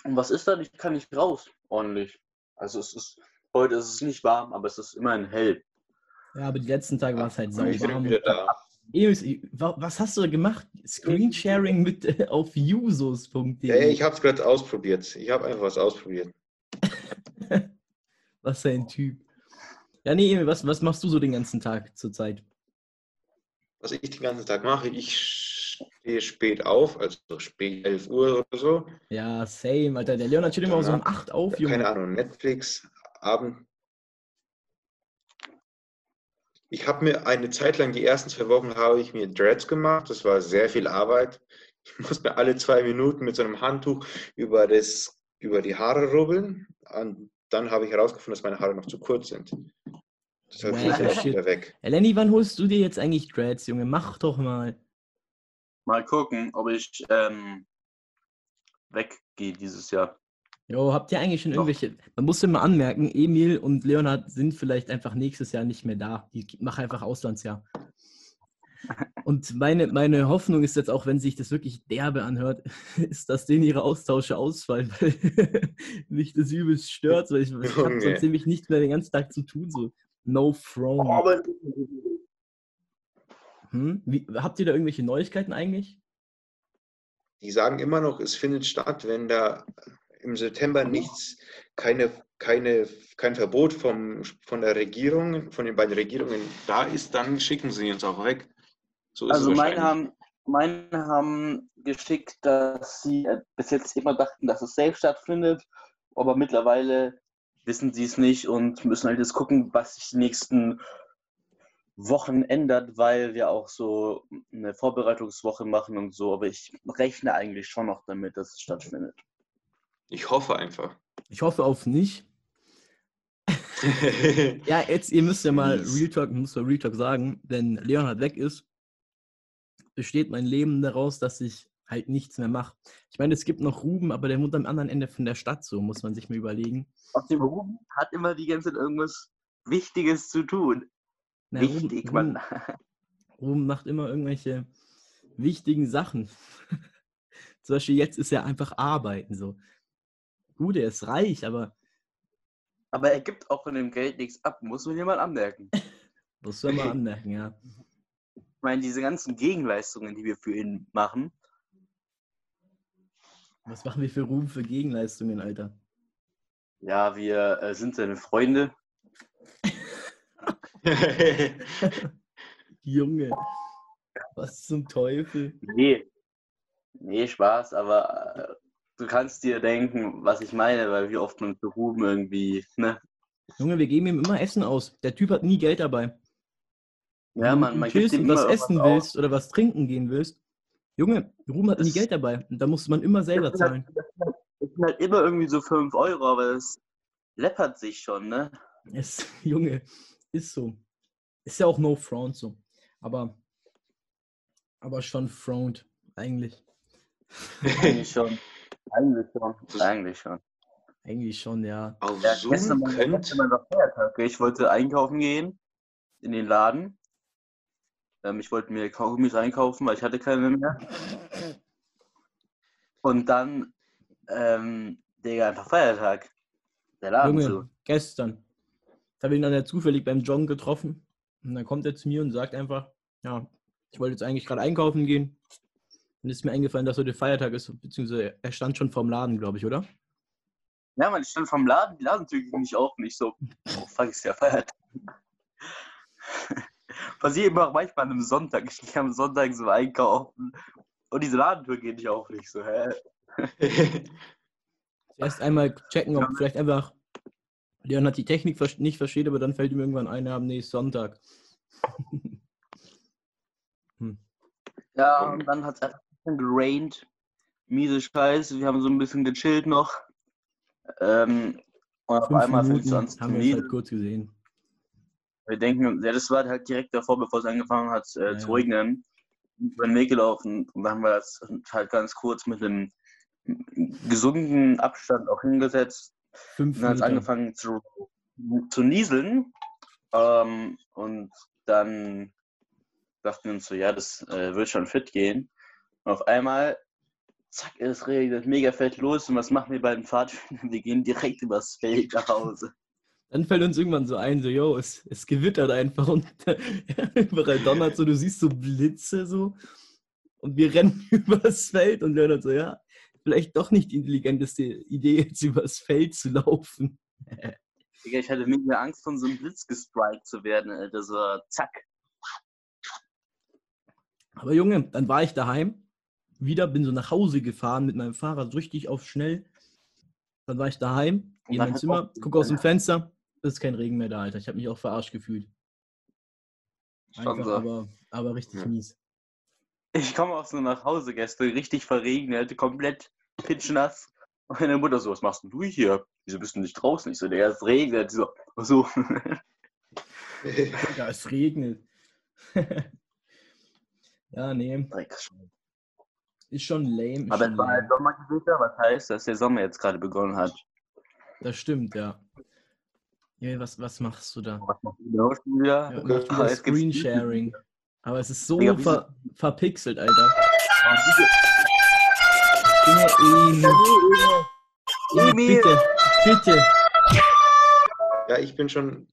Und was ist dann? Ich kann nicht raus, ordentlich. Also es ist, heute ist es nicht warm, aber es ist immerhin hell. Ja, aber die letzten Tage war es halt sau Ich bin warm. wieder da. Was hast du da gemacht? Screensharing mit äh, auf usos.de. Ja, ich habe es gerade ausprobiert. Ich habe einfach was ausprobiert. Was für ein Typ. Ja, nee, Emil, was, was machst du so den ganzen Tag zurzeit? Was ich den ganzen Tag mache, ich stehe spät auf, also spät 11 Uhr oder so. Ja, same, Alter. Der Leonard steht immer Ja, so um 8 auf, Junge. Keine Ahnung, Netflix, Abend. Ich habe mir eine Zeit lang, die ersten zwei Wochen, habe ich mir Dreads gemacht. Das war sehr viel Arbeit. Ich musste mir alle zwei Minuten mit so einem Handtuch über, das, über die Haare rubbeln. Und dann habe ich herausgefunden, dass meine Haare noch zu kurz sind. Deshalb Wow, ich shit. wieder weg. Lenny, wann holst du dir jetzt eigentlich Dreads, Junge? Mach doch mal. Mal gucken, ob ich ähm, weggehe dieses Jahr. Jo, habt ihr eigentlich schon Doch. irgendwelche. Man muss immer anmerken, Emil und Leonard sind vielleicht einfach nächstes Jahr nicht mehr da. Die machen einfach Auslandsjahr. Und meine, meine Hoffnung ist jetzt auch, wenn sich das wirklich derbe anhört, ist, dass denen ihre Austausche ausfallen, weil mich das übelst stört. Weil ich, ich habe Junge. sonst nämlich nicht mehr den ganzen Tag zu tun. So, no throne. Aber Hm? Wie, habt ihr da irgendwelche Neuigkeiten eigentlich? Die sagen immer noch, es findet statt, wenn da im September nichts, keine, keine, kein Verbot vom, von der Regierung, von den beiden Regierungen da ist, dann schicken sie uns auch weg. So ist Also meine haben, meine haben geschickt, dass sie äh, bis jetzt immer dachten, dass es safe stattfindet, aber mittlerweile wissen sie es nicht und müssen halt jetzt gucken, was sich die nächsten Wochen ändert, weil wir auch so eine Vorbereitungswoche machen und so, aber ich rechne eigentlich schon noch damit, dass es stattfindet. Ich hoffe einfach. Ich hoffe auf nicht. Ja, jetzt, ihr müsst ja mal. Real Talk, muss mal Real Talk sagen, wenn Leonhard weg ist, besteht mein Leben daraus, dass ich halt nichts mehr mache. Ich meine, es gibt noch Ruben, aber der wohnt am anderen Ende von der Stadt, so muss man sich mal überlegen. Aus dem Beruf hat immer die ganze Zeit irgendwas Wichtiges zu tun. Na, Wichtig, Ruben, Mann. Ruben macht immer irgendwelche wichtigen Sachen. Zum Beispiel jetzt ist er einfach arbeiten, so. Gut, er ist reich, aber Aber er gibt auch von dem Geld nichts ab, muss man hier mal anmerken. soll man anmerken, ja. Ich meine, diese ganzen Gegenleistungen, die wir für ihn machen, Was machen wir für Ruben für Gegenleistungen, Alter? ja, wir äh, sind seine Freunde. Junge, was zum Teufel? Nee. Nee, Spaß, aber äh, du kannst dir denken, was ich meine, weil wie oft man für Ruben irgendwie, ne? Junge, wir geben ihm immer Essen aus. Der Typ hat nie Geld dabei. Ja, Wenn man, man chillst und was essen willst oder was trinken gehen willst. Junge, Ruben hat nie Das- Geld dabei. Und da muss man immer selber Das sind zahlen. halt- Das sind halt immer irgendwie so 5 Euro, aber es läppert sich schon, ne? Es, Junge, ist so. Ist ja auch no front so. Aber, aber schon front, eigentlich. Eigentlich schon. Eigentlich schon. Eigentlich schon. Eigentlich schon, ja. Auf Ja, Zoom gestern, war- könnt, gestern war noch Feiertag. Ich wollte einkaufen gehen in den Laden. Ähm, ich wollte mir Kaugummis einkaufen, weil ich hatte keine mehr. Und dann, ähm, Digga, einfach Feiertag. Der Laden Junge, zu. gestern. Da habe ich ihn dann ja zufällig beim Joggen getroffen. Und dann kommt er zu mir und sagt einfach, ja, ich wollte jetzt eigentlich gerade einkaufen gehen. Und ist mir eingefallen, dass heute Feiertag ist, beziehungsweise er stand schon vorm Laden, glaube ich, oder? Ja, man, ich stand vom Laden, die Ladentür ging nicht auf. Nicht so, oh fuck, ist ja Feiertag. Passiert immer auch manchmal am Sonntag. Ich gehe am Sonntag so einkaufen und diese Ladentür geht nicht auf. Nicht so, hä? Erst einmal checken, ob vielleicht einfach Leon hat die Technik nicht versteht, aber dann fällt ihm irgendwann ein, nee, ist Sonntag. Ja, und dann hat es einfach ein bisschen geraint. Miese Scheiße. Wir haben so ein bisschen gechillt noch. Ähm, und auf einmal fängt es an zu haben wir es halt kurz gesehen. Wir denken, ja, das war halt direkt davor, bevor es angefangen hat äh, Ja, zu regnen. Über den Weg gelaufen und dann haben wir das halt ganz kurz mit einem gesunden Abstand auch hingesetzt. Fünf dann hat es angefangen zu, zu nieseln. Ähm, und dann dachten wir uns so, ja, das äh, wird schon fit gehen. Und auf einmal, zack, es regnet mega fett los. Und was machen wir bei den Pfadfindern? Wir gehen direkt übers Feld nach Hause. Dann fällt uns irgendwann so ein, so, yo, es, es gewittert einfach und überall donnert so, du siehst so Blitze so und wir rennen übers Feld und Leonard so, ja, vielleicht doch nicht die intelligenteste Idee, jetzt übers Feld zu laufen. Digga, ich hatte mega Angst, von so einem Blitz gestrikt zu werden, Alter. So, zack. Aber Junge, dann war ich daheim, wieder, bin so nach Hause gefahren mit meinem Fahrrad richtig auf schnell. Dann war ich daheim, gehe in mein Zimmer, gucke aus dem Fenster, ist kein Regen mehr da, Alter. Ich habe mich auch verarscht gefühlt. Einfach, aber, aber richtig Ja. mies. Ich komme auch so nach Hause gestern, richtig verregnet, komplett pitschnass. Und meine Mutter so, was machst denn du hier? Wieso bist du nicht draußen? Ich so, der es regnet. So, ach so. Ja, es regnet. ja, nee, ist schon lame. Ist Aber schon es war halt. Sommergewitter, was heißt, dass der Sommer jetzt gerade begonnen hat. Das stimmt, ja. Ja was, was machst du da? Was macht ihr da schon wieder? Ja, Okay. Ah, Screensharing. Aber es ist so Digga, ver verpixelt, Alter. Junge. Emil, bitte, bitte. ja, ich bin schon.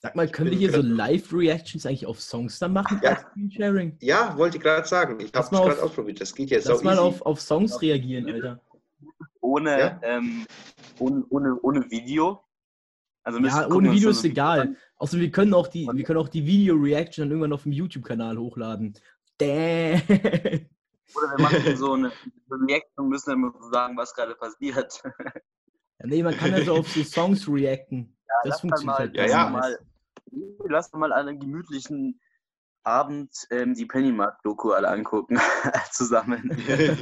Sag mal, können wir hier so Live-Reactions eigentlich auf Songs dann machen? Ja. Screensharing? Ja, wollte ich gerade sagen. Ich Lass habe mal es gerade auf- ausprobiert. Das geht jetzt Lass auch mal easy. auf, auf Songs reagieren, Alter. ohne, Ja? ähm, ohne, ohne, ohne Video. Also Ja, ohne Video ist egal. an. Außer wir können auch die, wir können auch die Video-Reaction dann irgendwann auf dem YouTube-Kanal hochladen. Damn. Oder wir machen so eine Reaction und müssen dann so sagen, was gerade passiert. Ja, nee, man kann ja so auf so Songs reacten. das lass dann funktioniert mal, halt Ja, ja. mal, lass mal an einem gemütlichen Abend ähm, die Pennymark-Doku alle angucken, zusammen. Ja,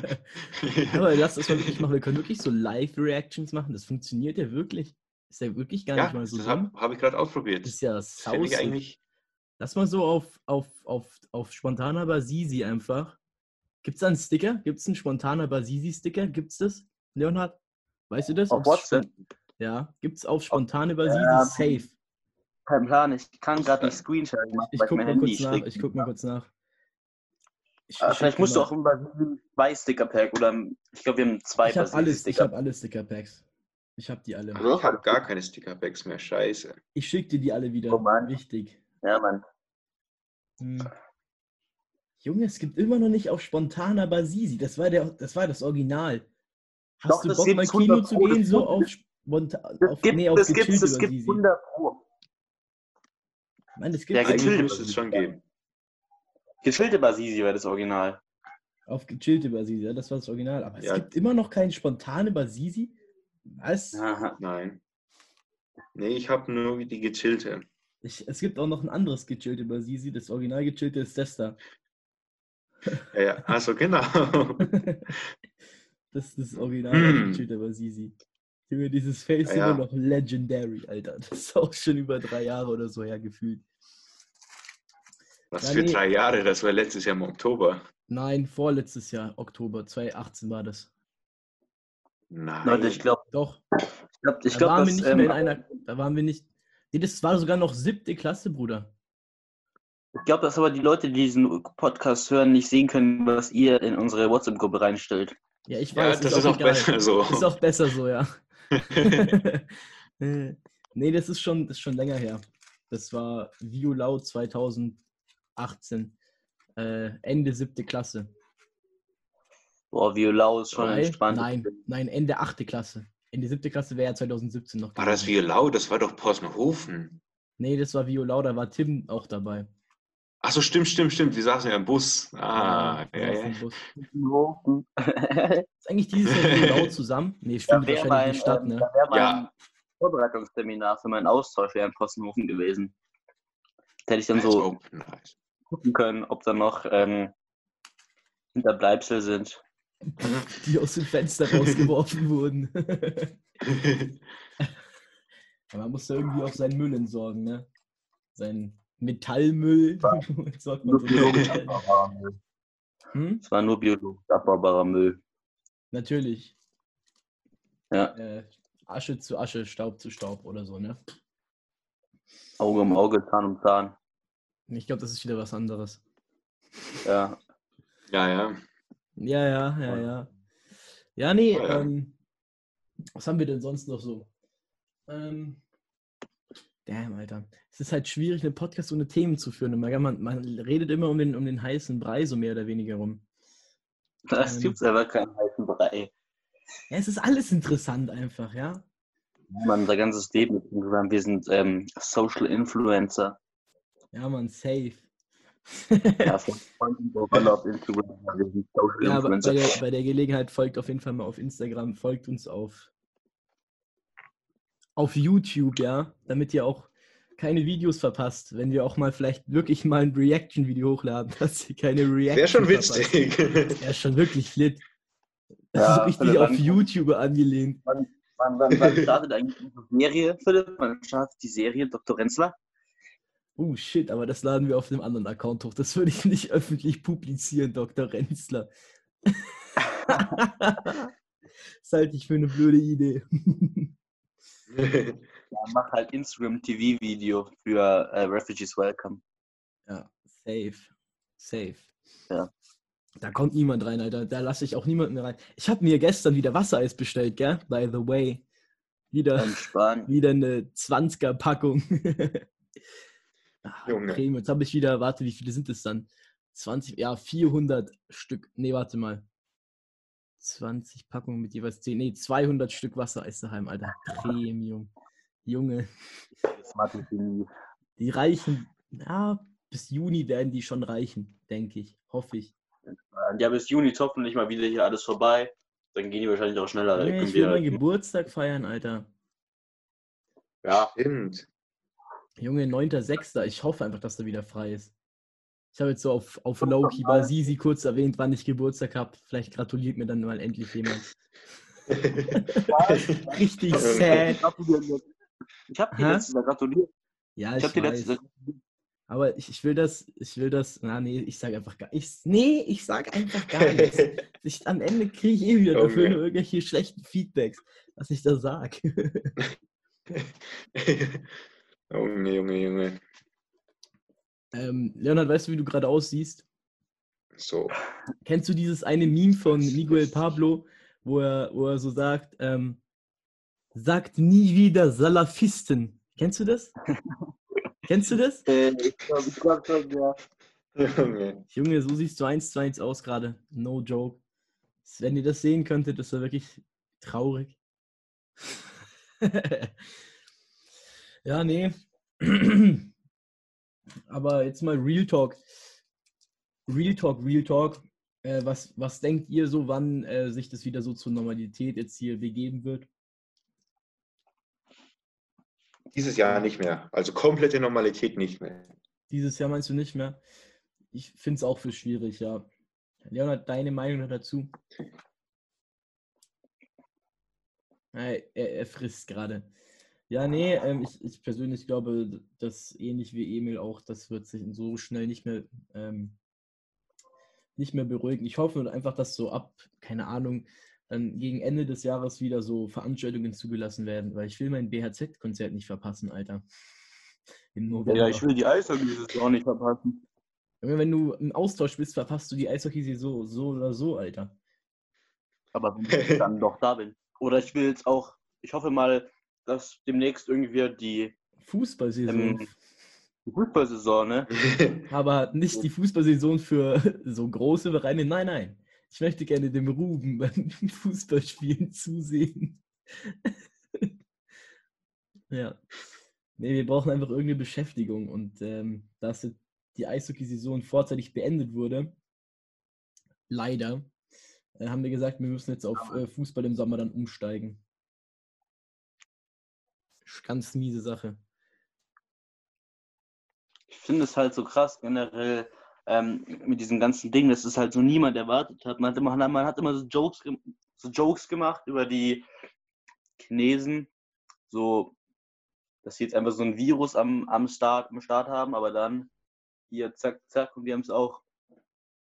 aber lass das mal wirklich machen. Wir können wirklich so Live-Reactions machen. Das funktioniert ja wirklich. Ist ja wirklich gar ja, nicht mal so das habe hab ich gerade ausprobiert. Das ist ja Das finde ich saus. eigentlich. Lass mal so auf, auf, auf, auf spontaner Basisi einfach. Gibt es da einen Sticker? Gibt es einen spontaner Basisi-Sticker? Gibt es das, Leonhard? Weißt du das? Auf WhatsApp? Ja. Gibt es auf spontane Basisi Ähm, safe? Kein Plan, ich kann gerade nicht Screenshot machen, Ich weil guck mein mal Handy kurz nach. schlägt. Ich guck mal kurz nach. Ich, Ah, ich Vielleicht musst dir du auch über zwei Sticker-Pack oder ich glaube, wir haben zwei Ich habe alles, ich habe alle Sticker-Packs. Ich habe die alle. Ach, ich habe gar keine Sticker-Packs mehr. Scheiße. Ich schicke dir die alle wieder. Oh Mann. Wichtig. Ja, Mann. Hm. Junge, es gibt immer noch nicht auf spontaner Basisi. Das war, der, das war das Original. Hast Doch, du Bock, mal Kino 100 zu Pro, gehen, so gibt- auf spontan, Das auf, gibt, nee, auf das gibt's, das gibt Basisi? 100 Pro. Nein, das Ja, gibt Eigentlich gechillte müsste es schon geben. Gechillte Basisi wäre das Original. Auf gechillte Basisi, ja, das war das Original. Aber es Ja. gibt immer noch keine spontane Basisi. Was? Aha. Nein. Nee, ich habe nur die gechillte. Ich, es gibt auch noch ein anderes gechillte Basisi. Das Original gechillte ist das da. Ja, ja. Also genau. Das ist das Original Hm. gechillte Basisi. Junge, dieses Face Ja, ja. immer noch legendary, Alter. Das ist auch schon über drei Jahre oder so her gefühlt. Was Ja, für nee. drei Jahre? Das war letztes Jahr im Oktober. Nein, vorletztes Jahr, Oktober 2018 war das. Nein. Leute, ich glaube, Doch, ich glaub, ich da glaub, waren dass, wir nicht mehr in ähm, einer, da waren wir nicht, nee, das war sogar noch siebte Klasse, Bruder. Ich glaube, dass aber die Leute, die diesen Podcast hören, nicht sehen können, was ihr in unsere WhatsApp-Gruppe reinstellt. Ja, ich Ja, weiß, das ist auch egal. besser so. Ist auch besser so, ja. Äh, nee, das ist schon, das ist schon länger her. Das war Violau 2018. Äh, Ende siebte Klasse. Boah, Violau ist schon Nein, entspannt. Nein, nein, Ende achte Klasse. Ende siebte Klasse wäre ja 2017 noch. War das. Violau? Das war doch Possenhofen. Nee, das war Violau, da war Tim auch dabei. Achso, stimmt, stimmt, stimmt. Die saßen ja im Bus. Ah, ja, ja. Violau. Ist eigentlich dieses Jahr Violau zusammen? Nee, stimmt wäre wahrscheinlich mein, nicht statt, ähm, ne? da wär mein Ja. Vorbereitungsseminar für meinen Austausch wäre in Possenhofen gewesen. Da hätte ich dann Nice, so oh, nice. gucken können, ob da noch ähm, Hinterbleibsel sind. Die aus dem Fenster rausgeworfen wurden. Ja, man muss da irgendwie auf seinen Müll entsorgen, ne? Seinen Metallmüll. Entsorgt man Nur so biologisch abbaubarer Müll. hm? Es war nur biologisch abbaubarer Müll. Natürlich. Ja, Äh, Asche zu Asche, Staub zu Staub oder so, ne? Auge um Auge, Zahn um Zahn. Ich glaube, das ist wieder was anderes. Ja, ja, ja. Ja, ja, ja, ja. Ja, nee, ähm, was haben wir denn sonst noch so? Ähm, damn, Alter. Es ist halt schwierig, einen Podcast ohne Themen zu führen. Man, man, redet immer um den, um den heißen Brei, so mehr oder weniger rum. das Ähm. gibt einfach keinen heißen Brei. Ja, es ist alles interessant einfach, ja? Man, unser ganzes Leben ist. Wir sind ähm, Social Influencer. Ja, man, safe. Ja, auf Instagram. Ja, bei der, bei der Gelegenheit folgt auf jeden Fall mal auf Instagram, folgt uns auf, auf YouTube, ja, damit ihr auch keine Videos verpasst, wenn wir auch mal vielleicht wirklich mal ein Reaction-Video hochladen, dass ihr keine Reaction Wäre schon verpasst. witzig. Ist schon wirklich lit. Das Ja, ist richtig Philipp, auf YouTube angelehnt. Wann, wann, wann, wann startet eigentlich die Serie, Philipp? Wann startet die Serie Dr. Renzler? Oh shit, aber das laden wir auf einem anderen Account hoch. Das würde ich nicht öffentlich publizieren, Dr. Renzler. das halte ich für eine blöde Idee. Ja, mach halt Instagram TV-Video für äh, Refugees Welcome. Ja, safe. Safe. Ja. Da kommt niemand rein, Alter. Da lasse ich auch niemanden rein. Ich habe mir gestern wieder Wassereis bestellt, gell? By the way. Wieder, wieder eine 20er-Packung. Ah, Junge. Creme. Jetzt habe ich wieder, warte, wie viele sind es dann? 20, ja, 400 Stück. Nee, warte mal. 20 Packungen mit jeweils 10. Nee, 200 Stück Wassereis daheim, Alter. Premium. Junge. Die reichen, ja, bis Juni werden die schon reichen, denke ich. Hoffe ich. Ja, bis Juni ist hoffentlich mal wieder hier alles vorbei. Dann gehen die wahrscheinlich auch schneller. Nee, können ich will meinen wir, Geburtstag feiern, Alter. ja, Stimmt. Junge, 9.6. Ich hoffe einfach, dass der wieder frei ist. Ich habe jetzt so auf, auf Low-Key bei Sisi kurz erwähnt, wann ich Geburtstag habe. Vielleicht gratuliert mir dann mal endlich jemand. Richtig sad. ich habe dir letztes Mal gratuliert. Ja, Ich ich, habe dir letztes Aber ich, ich will das, ich will das, na nee, ich sage einfach gar ich, Nee, ich sage einfach gar nichts. Ich, am Ende kriege ich eh wieder dafür irgendwelche schlechten Feedbacks, was ich da sage. Junge, Junge, Junge. ähm, Leonhard, weißt du, wie du gerade aussiehst? So. Kennst du dieses eine Meme von Miguel Pablo, wo er, wo er so sagt, ähm, sagt nie wieder Salafisten. Kennst du das? Kennst du das? Äh, ich glaube, ich glaub schon, ja. Junge. Junge, so siehst du eins zu eins aus gerade. No joke. Wenn ihr das sehen könntet, das wäre wirklich traurig. ja, nee. Aber jetzt mal Real Talk. Real Talk, Real Talk. Äh, was, was denkt ihr so, wann äh, sich das wieder so zur Normalität jetzt hier begeben wird? Dieses Jahr nicht mehr. Also komplette Normalität nicht mehr. Dieses Jahr meinst du nicht mehr? Ich finde es auch für schwierig, ja. Leonard, deine Meinung dazu? Er, er, er frisst gerade. Ja, nee, ähm, ich, ich persönlich glaube, dass ähnlich wie Emil auch, das wird sich so schnell nicht mehr, ähm, nicht mehr beruhigen. Ich hoffe einfach, dass so ab, keine Ahnung, dann gegen Ende des Jahres wieder so Veranstaltungen zugelassen werden, weil ich will mein BHZ-Konzert nicht verpassen, Alter. Im November. Ja, ich will die Eishockey-Saison nicht verpassen. Wenn du im Austausch bist, verpasst du die Eishockey-Saison so oder so, Alter. Aber wenn ich dann doch da bin. Oder ich will jetzt auch, ich hoffe mal, dass demnächst irgendwie die, Fußballsaison. ähm, die Fußballsaison, ne? Aber nicht die Fußballsaison für so große Vereine. Nein, nein. Ich möchte gerne dem Ruben beim Fußballspielen zusehen. ja. Nee, wir brauchen einfach irgendeine Beschäftigung. Und ähm, dass die Eishockey-Saison vorzeitig beendet wurde, leider, äh, haben wir gesagt, wir müssen jetzt auf äh, Fußball im Sommer dann umsteigen. Ganz miese Sache. Ich finde es halt so krass generell ähm, mit diesem ganzen Ding, dass es halt so niemand erwartet hat. Man hat immer, man hat immer so, Jokes, so Jokes gemacht über die Chinesen, so, dass sie jetzt einfach so ein Virus am, am, Start, am Start haben, aber dann hier zack, zack und die haben es auch.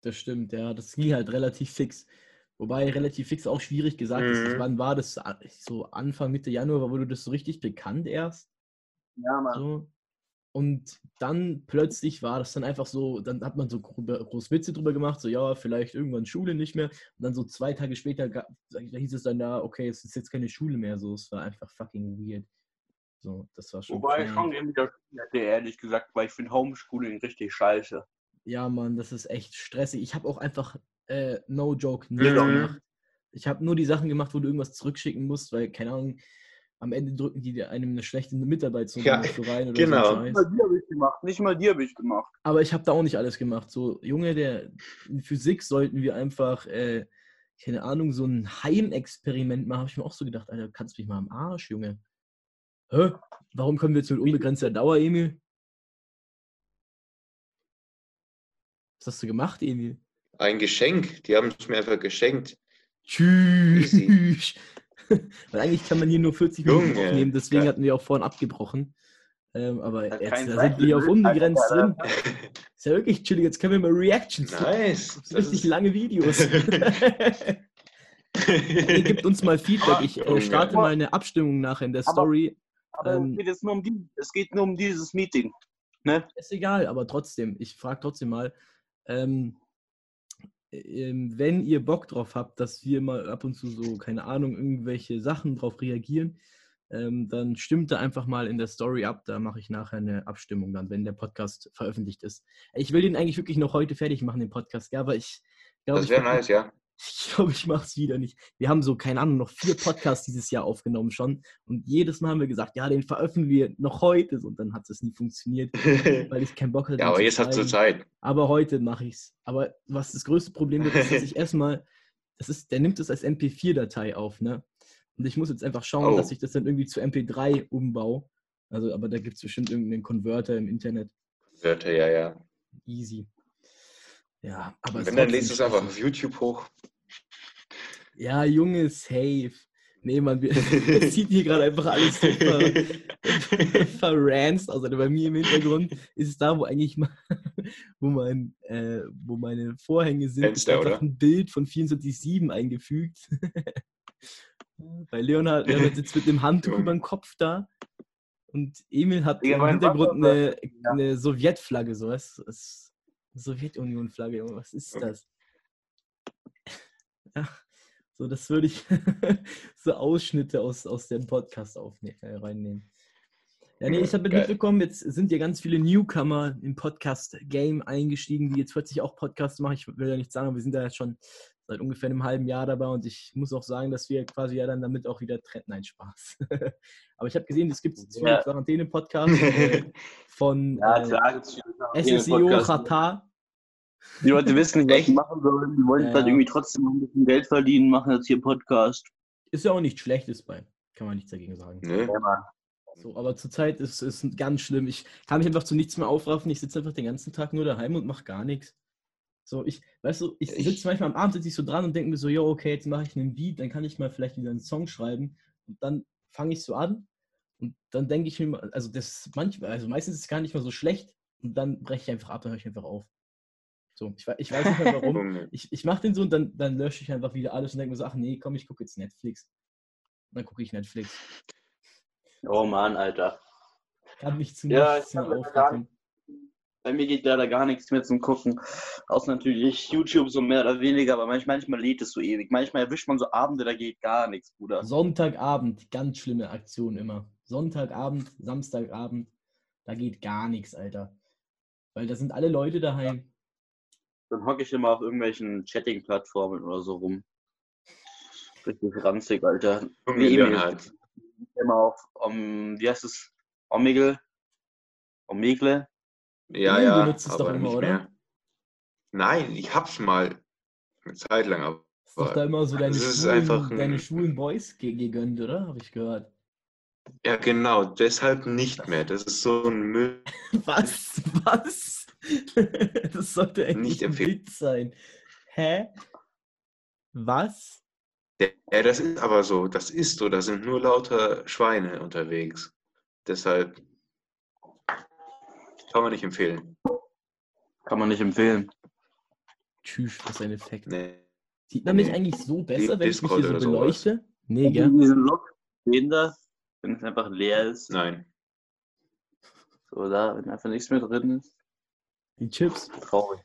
Das stimmt, ja, das ging halt relativ fix. Wobei relativ fix auch schwierig gesagt ist. Mhm. Wann war das? So Anfang, Mitte Januar wurde das so richtig bekannt erst. Ja, Mann. So. Und dann plötzlich war das dann einfach so, dann hat man so gro- groß Witze drüber gemacht, so ja, vielleicht irgendwann Schule nicht mehr. Und dann so zwei Tage später da hieß es dann da, okay, es ist jetzt keine Schule mehr. So, es war einfach fucking weird. So, das war schon. Wobei ich schon wieder Schule hätte, ehrlich gesagt, weil ich finde Homeschooling richtig scheiße. Ja, Mann, das ist echt stressig. Ich habe auch einfach, äh, no joke, Mhm. nichts gemacht. Ich habe nur die Sachen gemacht, wo du irgendwas zurückschicken musst, weil, keine Ahnung, am Ende drücken die dir einem eine schlechte Mitarbeit so Ja, so rein oder genau. so. ein Scheiß. die habe ich gemacht, nicht mal die habe ich gemacht. Aber ich habe da auch nicht alles gemacht. So, Junge, der in Physik sollten wir einfach, äh, keine Ahnung, so ein Heimexperiment machen. Habe ich mir auch so gedacht, Alter, kannst du mich mal am Arsch, Junge. Hä? Warum können wir jetzt mit unbegrenzter Dauer, Emil? Was hast du gemacht, Emil? Ein Geschenk. Die haben es mir einfach geschenkt. Tschüss. Weil eigentlich kann man hier nur 40 Minuten Junge, aufnehmen, deswegen geil. hatten wir auch vorhin abgebrochen. Ähm, aber Hat jetzt da sind wir hier auf unbegrenzt drin. Ist ja wirklich chillig. Jetzt können wir mal Reactions machen. nice. Richtig lange Videos. Ihr gebt uns mal Feedback. Ich äh, starte mal eine Abstimmung nachher in der Aber- Story. Aber Ähm, es geht jetzt nur um die, es geht nur um dieses Meeting. Ne? Ist egal, aber trotzdem, ich frage trotzdem mal, ähm, wenn ihr Bock drauf habt, dass wir mal ab und zu so, keine Ahnung, irgendwelche Sachen drauf reagieren, ähm, dann stimmt da einfach mal in der Story ab. Da mache ich nachher eine Abstimmung dann, wenn der Podcast veröffentlicht ist. Ich will den eigentlich wirklich noch heute fertig machen, den Podcast, ja, aber ich glaube, Das wäre nice, ja. Ich, glaube, ich mache es wieder nicht. Wir haben so, keine Ahnung, noch vier Podcasts dieses Jahr aufgenommen schon und jedes Mal haben wir gesagt, ja, den veröffentlichen wir noch heute und dann hat es nie funktioniert, weil ich keinen Bock hatte. ja, aber jetzt hast du schreiben. Zeit. Aber heute mache ich es. Aber was das größte Problem wird, ist, dass ich erstmal, das ist, der nimmt es als MP4-Datei auf, ne? Und ich muss jetzt einfach schauen, Oh. dass ich das dann irgendwie zu MP3 umbaue. Also, aber da gibt es bestimmt irgendeinen Konverter im Internet. Wörter, ja, ja. Easy. Ja, aber es wenn, dann lädst du es einfach auf YouTube hoch. Ja, Junge, safe. Nee, man, wir, es sieht hier gerade einfach alles so ver, verranzt aus. Also bei mir im Hintergrund ist es da, wo eigentlich mal, wo, mein, äh, wo meine Vorhänge sind, ist Fenster, einfach oder? ein Bild von 24-7 eingefügt. Bei Leonhard, Leonhard sitzt mit einem Handtuch über dem Kopf da und Emil hat Ja, im Hintergrund eine, eine Sowjetflagge, so was? was Sowjetunion-Flagge, was ist das? Ja, so das würde ich so Ausschnitte aus, aus dem Podcast aufnehmen, äh, reinnehmen. Ja, nee, ich habe mitbekommen, jetzt sind ja ganz viele Newcomer im Podcast-Game eingestiegen, die jetzt plötzlich auch Podcasts machen. Ich will ja nicht sagen, aber wir sind da jetzt schon seit ungefähr einem halben Jahr dabei und ich muss auch sagen, dass wir quasi ja dann damit auch wieder trennen. Nein, Spaß. aber ich habe gesehen, es gibt jetzt viele Ja. Quarantäne-Podcasts äh, von Ja, äh, SSEO Podcast. Die Leute wissen nicht, was sie machen sollen. Die wollen Ja. halt irgendwie trotzdem ein bisschen Geld verdienen, machen jetzt hier Podcast. Ist ja auch nichts Schlechtes bei. Kann man nichts dagegen sagen. Ja, Mann. So, aber zurzeit ist es ganz schlimm. Ich kann mich einfach zu nichts mehr aufraffen. Ich sitze einfach den ganzen Tag nur daheim und mache gar nichts. So, ich, weißt du, ich sitze manchmal am Abend sitze ich so dran und denke mir so, jo, okay, jetzt mache ich einen Beat, dann kann ich mal vielleicht wieder einen Song schreiben. Und dann fange ich so an und dann denke ich mir, mal- also das manchmal, also meistens ist es gar nicht mal so schlecht und dann breche ich einfach ab, dann höre ich einfach auf. So, ich, ich weiß nicht mehr warum. Ich ich mache den so und dann, dann lösche ich einfach wieder alles und denke mir so, ach nee, komm, ich gucke jetzt Netflix. Und dann gucke ich Netflix. Oh Mann, Alter. Kann mich zu Ja, nichts ich mehr aufregen. Bei mir geht leider gar nichts mehr zum Gucken. Außer natürlich YouTube so mehr oder weniger, aber manchmal, manchmal lädt es so ewig. Manchmal erwischt man so Abende, da geht gar nichts, Bruder. Sonntagabend, ganz schlimme Aktion immer. Sonntagabend, Samstagabend, da geht gar nichts, Alter. Weil da sind alle Leute daheim. Dann hocke ich immer auf irgendwelchen Chatting-Plattformen oder so rum. Richtig ranzig, Alter. Junge Wie E-Mail. Leonhard. Immer auf, um, wie heißt es? Omegle? Omegle? Ja, Du ja, benutzt es doch immer, nicht oder? mehr. Nein, ich hab's mal eine Zeit lang, aber Ist doch da immer so deine, das ist schwulen, einfach ein- deine schwulen Boys ge- gegönnt, oder? Habe ich gehört. ja genau, deshalb nicht mehr. Das ist so ein Müll. Was? Was? Das sollte eigentlich Nicht empfehlen. Witz sein. Hä? Was? Ja, das ist aber so, das ist so, da sind nur lauter Schweine unterwegs. Deshalb kann man nicht empfehlen. Kann man nicht empfehlen. Tschüss, was ein Effekt. Nee. Sieht man mich Nee. eigentlich so besser, wenn ich mich Discord hier so beleuchte? Nee, gell? Diesen Look, den da, wenn es einfach leer ist. Nein. So da, wenn einfach nichts mehr drin ist. Die Chips. Traurig.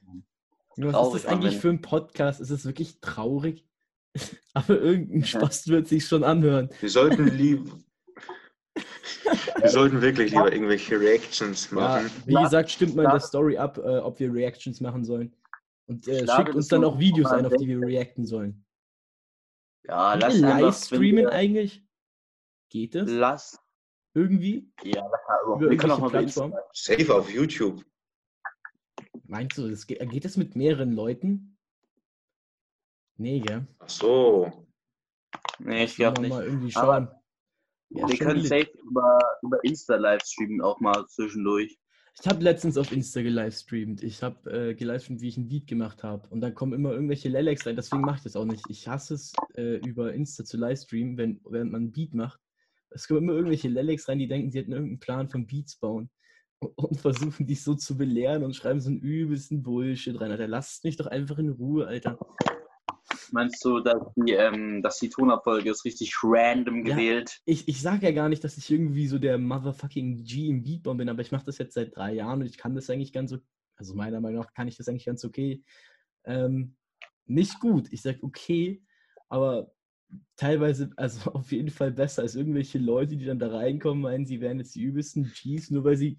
Was Traurig, ist das eigentlich für ein Podcast? Ist es wirklich traurig? Aber irgendein Spaß wird sich schon anhören. Wir sollten lieber. Wir sollten wirklich lieber irgendwelche Reactions Ja, machen. wie gesagt, stimmt mal in der. Story ab, äh, ob wir Reactions machen sollen. Und äh, schickt uns dann auch Videos ein, auf die wir reacten sollen. Ja, lass wir live streamen wir- eigentlich? Geht es? Lass. Irgendwie? Ja, wir können auch irgendwelche mal? Safe auf YouTube. Meinst du, das geht, geht das mit mehreren Leuten? Nee, gell? Ach so. Nee, ich glaube nicht. mal irgendwie Aber schauen. Ja, wir können safe über, über Insta live streamen auch mal zwischendurch. Ich habe letztens auf Insta gelivestreamt. Ich habe äh, gelivestreamt, wie ich ein Beat gemacht habe. Und dann kommen immer irgendwelche Lelex rein. Deswegen mache ich das auch nicht. Ich hasse es, äh, über Insta zu livestreamen, wenn, während man ein Beat macht. Es kommen immer irgendwelche Lelex rein, die denken, sie hätten irgendeinen Plan von Beats bauen. Und, versuchen dich so zu belehren und schreiben so einen übelsten Bullshit rein. Alter, lasst mich doch einfach in Ruhe, Alter. Meinst du, dass die, ähm, dass die Tonabfolge ist richtig random Ja. gewählt? Ich, ich sage ja gar nicht, dass ich irgendwie so der motherfucking G im Beatbomb bin, aber ich mache das jetzt seit drei Jahren und ich kann das eigentlich ganz so, also meiner Meinung nach kann ich das eigentlich ganz okay. Ähm, nicht gut, ich sage okay, aber teilweise, also auf jeden Fall besser als irgendwelche Leute, die dann da reinkommen, meinen, sie wären jetzt die übelsten Gs, nur weil sie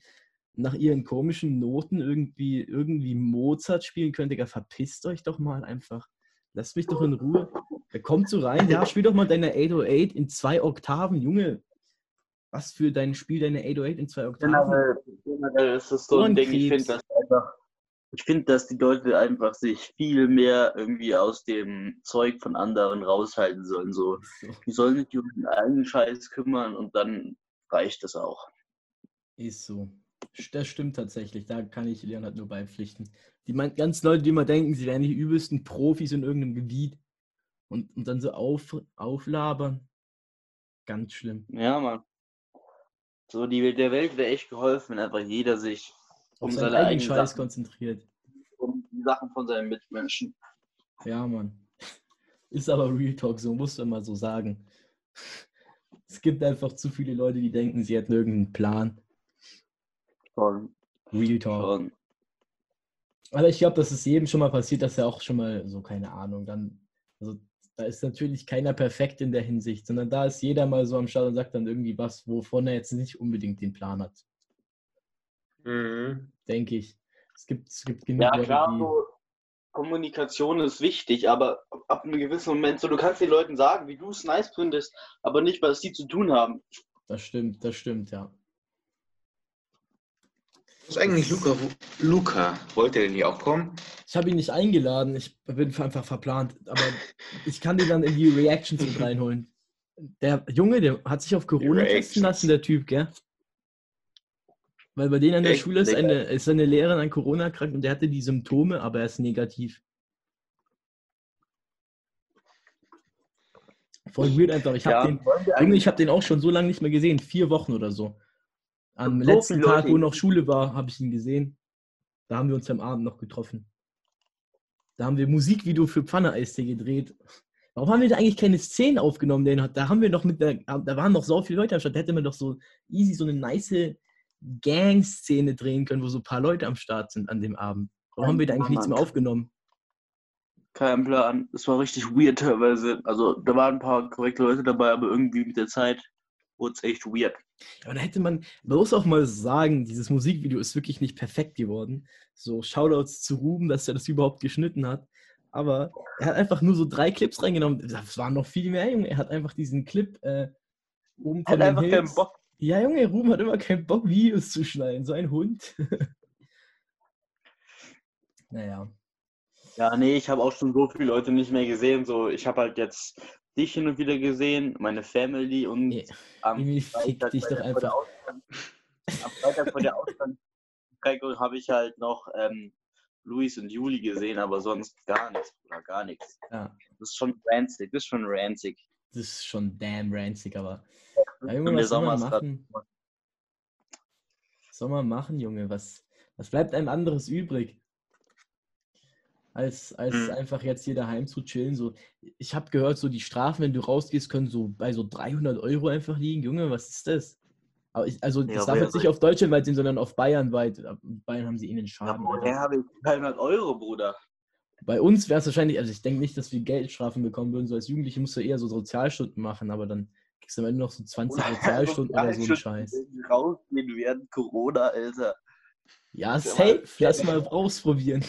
nach ihren komischen Noten irgendwie, irgendwie Mozart spielen können. Digga, verpisst euch doch mal einfach. Lasst mich doch in Ruhe. Er kommt so rein, ja, spiel doch mal deine 808 in zwei Oktaven, Junge. Was für dein Spiel, deine 808 in zwei Oktaven? Generell, generell ist das so ein Ding, ich finde das einfach. Ich finde, dass die Leute einfach sich viel mehr irgendwie aus dem Zeug von anderen raushalten sollen. So, So, die sollen sich um den eigenen Scheiß kümmern und dann reicht das auch. ist so. Das stimmt tatsächlich, da kann ich Leonhard nur beipflichten. Die mein, ganzen Leute, die immer denken, sie wären die übelsten Profis in irgendeinem Gebiet und, und dann so auf, auflabern. Ganz schlimm. Ja, Mann. So, die, der Welt wäre echt geholfen, wenn einfach jeder sich Auf um seinen seine eigenen eigenen Scheiß Sachen, konzentriert. um die Sachen von seinen Mitmenschen. Ja, Mann. Ist aber Real Talk, so muss man mal so sagen. Es gibt einfach zu viele Leute, die denken, sie hätten irgendeinen Plan. Schon, Real Talk. schon. Aber ich glaube, das ist jedem schon mal passiert, dass er auch schon mal so, keine Ahnung, dann, also da ist natürlich keiner perfekt in der Hinsicht, sondern da ist jeder mal so am Start und sagt dann irgendwie was, wovon er jetzt nicht unbedingt den Plan hat, Mhm. denke ich. Es gibt, es gibt genug Ja, Leute, klar, die. so, Kommunikation ist wichtig, aber ab einem gewissen Moment, so du kannst den Leuten sagen, wie du es nice findest, aber nicht, was sie zu tun haben. Das stimmt, das stimmt, ja. Ist eigentlich Luca? Luca, wollte er denn hier auch kommen? Ich habe ihn nicht eingeladen, ich bin einfach verplant, aber ich kann den dann in die Reactions mit reinholen. Der Junge, der hat sich auf Corona testen lassen, der Typ, gell? Weil bei denen an der Echt? Schule ist Digga. eine, ist eine Lehrerin an Corona erkrankt und der hatte die Symptome, aber er ist negativ. Voll weird einfach. Ich habe Ja, den, ich habe den auch schon so lange nicht mehr gesehen, vier Wochen oder so. Am So letzten Tag, Leute- wo noch Schule war, habe ich ihn gesehen. Da haben wir uns am Abend noch getroffen. Da haben wir Musikvideo für Pfanne-Eistee gedreht. Warum haben wir da eigentlich keine Szenen aufgenommen? Den, da haben wir doch mit der, da waren noch so viele Leute am Start. Da hätte man doch so easy so eine nice Gang-Szene drehen können, wo so ein paar Leute am Start sind an dem Abend. Warum haben wir da eigentlich nichts mehr aufgenommen? Kein Plan. Es war richtig weird teilweise. Also da waren ein paar korrekte Leute dabei, aber irgendwie mit der Zeit wurde es echt weird. Aber da hätte man, man muss auch mal sagen, dieses Musikvideo ist wirklich nicht perfekt geworden. So Shoutouts zu Ruben, dass er das überhaupt geschnitten hat. Aber er hat einfach nur so drei Clips reingenommen. Das waren noch viel mehr, Junge. Er hat einfach diesen Clip äh, oben Hat einfach Hills. keinen Bock. Ja, Junge, Ruben hat immer keinen Bock, Videos zu schneiden. So ein Hund. naja. Ja, nee, ich habe auch schon so viele Leute nicht mehr gesehen. So, ich habe halt jetzt dich hin und wieder gesehen, meine Family und am Freitag dich doch vor einfach. der Ausgang- Am Freitag vor der Ausgangsstrecke habe ich halt noch ähm, Luis und Juli gesehen, aber sonst gar nichts oder gar nichts. Ja, Das ist schon ranzig, das ist schon ranzig. das ist schon damn ranzig, aber. Ja, Junge, was soll man Sommer machen? Man machen, Junge? Was, was bleibt einem anderes übrig? Als, als Hm. einfach jetzt hier daheim zu chillen. So, ich habe gehört, so die Strafen, wenn du rausgehst, können so bei so 300 Euro einfach liegen. Junge, was ist das? Aber ich, also, das Ja, darf jetzt nicht auf Deutschland weit sehen, sondern auf Bayern weit. In Bayern haben sie eh einen Ja, Schaden. woher Alter. habe ich 300 Euro, Bruder? Bei uns wäre es wahrscheinlich, also ich denke nicht, dass wir Geldstrafen bekommen würden. So als Jugendliche musst du eher so Sozialstunden machen, aber dann kriegst du am Ende noch so 20 Sozialstunden oder so einen Scheiß. Rausgehen während Corona, Alter. Ja, Ja, safe. Lass mal ausprobieren.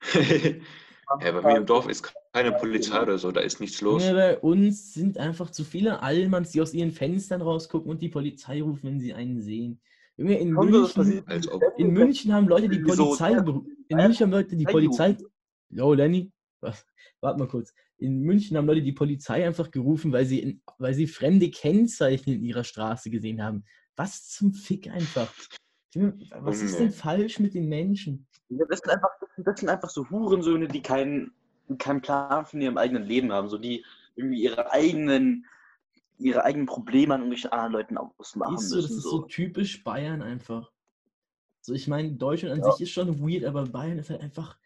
ja, bei mir im Dorf ist keine Polizei oder so, da ist nichts los. Bei uns sind einfach zu viele Allmanns, die aus ihren Fenstern rausgucken und die Polizei rufen, wenn sie einen sehen. Junge, in München, passiert? Als ob. in München haben Leute die Polizei In München haben Leute die Polizei Polizei. Yo, Lenny, was? Warte mal kurz. In München haben Leute die Polizei einfach gerufen, weil sie, in, weil sie fremde Kennzeichen in ihrer Straße gesehen haben. Was zum Fick einfach? Was ist denn falsch mit den Menschen? Das sind einfach, das sind- einfach so Hurensöhne, die keinen, keinen Plan von ihrem eigenen Leben haben, so die irgendwie ihre eigenen, ihre eigenen Probleme an irgendwelchen anderen Leuten ausmachen Ist so, das ist so So. typisch Bayern einfach. So, ich meine, Deutschland an Ja. sich ist schon weird, aber Bayern ist halt einfach.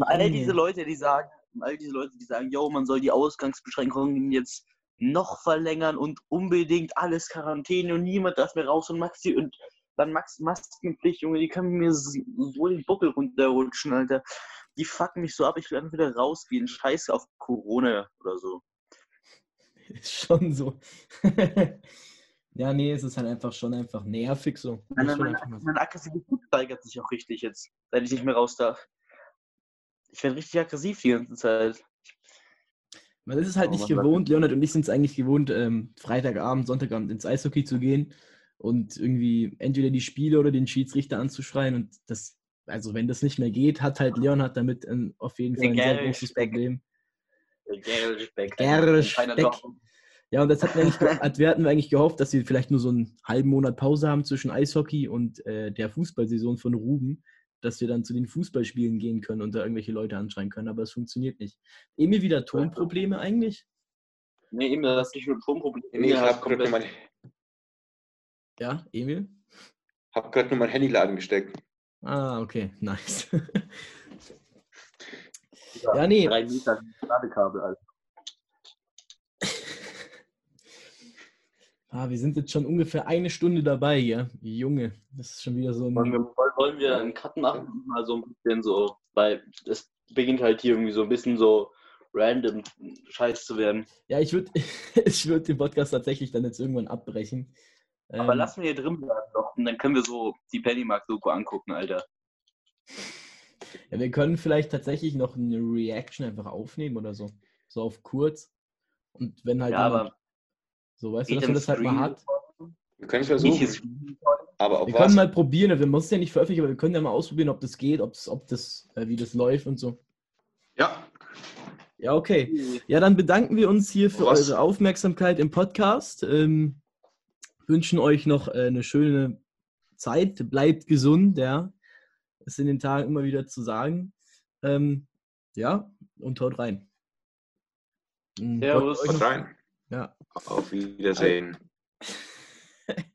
All diese Leute, die sagen, all diese Leute, die sagen, yo, man soll die Ausgangsbeschränkungen jetzt noch verlängern und unbedingt alles Quarantäne und niemand darf mehr raus und Maxi und dann Max Maskenpflicht, Junge, die können mir so den Buckel runterrutschen, Alter. Die fucken mich so ab, ich will einfach wieder rausgehen. Scheiße auf Corona oder so. Ist schon so. ja, nee, es ist halt einfach schon einfach nervig so. Meine, meine, meine Aggressivität steigert sich auch richtig jetzt, seit ich nicht mehr raus darf. Ich werde richtig aggressiv die ganze Zeit. Man ist es halt Aber nicht gewohnt, Leonard und ich sind es eigentlich gewohnt, ähm, Freitagabend, Sonntagabend ins Eishockey zu gehen und irgendwie entweder die Spiele oder den Schiedsrichter anzuschreien und das, also wenn das nicht mehr geht, hat halt Leonard damit ähm, auf jeden Fall ein sehr großes Speck. Problem. Gerl Speck. Gerl Ja, und das hatten wir, eigentlich, ge- hat- wir hatten wir eigentlich gehofft, dass wir vielleicht nur so einen halben Monat Pause haben zwischen Eishockey und äh, der Fußballsaison von Ruben, dass wir dann zu den Fußballspielen gehen können und da irgendwelche Leute anschreien können, aber es funktioniert nicht. Emil wieder Tonprobleme eigentlich? Nee, eben, das ist nicht nur ein Tonproblem. Nee, ich habe komplett- nur, mein, Ja, Emil? hab grad nur mein Handyladen gesteckt. Ah, okay, nice. ja, nee. Drei Meter Ladekabel, Alter. Ah, wir sind jetzt schon ungefähr eine Stunde dabei hier. Junge, das ist schon wieder so Wollen ein. wir, wollen wir einen Cut machen? Mal so ein bisschen so, weil es beginnt halt hier irgendwie so ein bisschen so random Scheiß zu werden. Ja, ich würde ich würd den Podcast tatsächlich dann jetzt irgendwann abbrechen. Aber Ähm, lass mir hier drin bleiben doch. Und dann können wir so die Pennymark-Doku angucken, Alter. Ja, wir können vielleicht tatsächlich noch eine Reaction einfach aufnehmen oder so. So auf kurz. Und wenn halt Ja, jemand- aber so, weißt du, dass man das halt mal hat. Wir können es Nicht versuchen, jetzt- aber Wir was? können mal probieren, wir müssen ja nicht veröffentlichen, aber wir können ja mal ausprobieren, ob das geht, ob's, ob das, äh, wie das läuft und so. Ja, Ja, okay. Ja, dann bedanken wir uns hier für Was? eure Aufmerksamkeit im Podcast. Ähm, wünschen euch noch äh, eine schöne Zeit. Bleibt gesund, ja. Ist in den Tagen immer wieder zu sagen. Ähm, ja, und haut rein. Hm, Servus. haut rein. Ja. Auf Wiedersehen.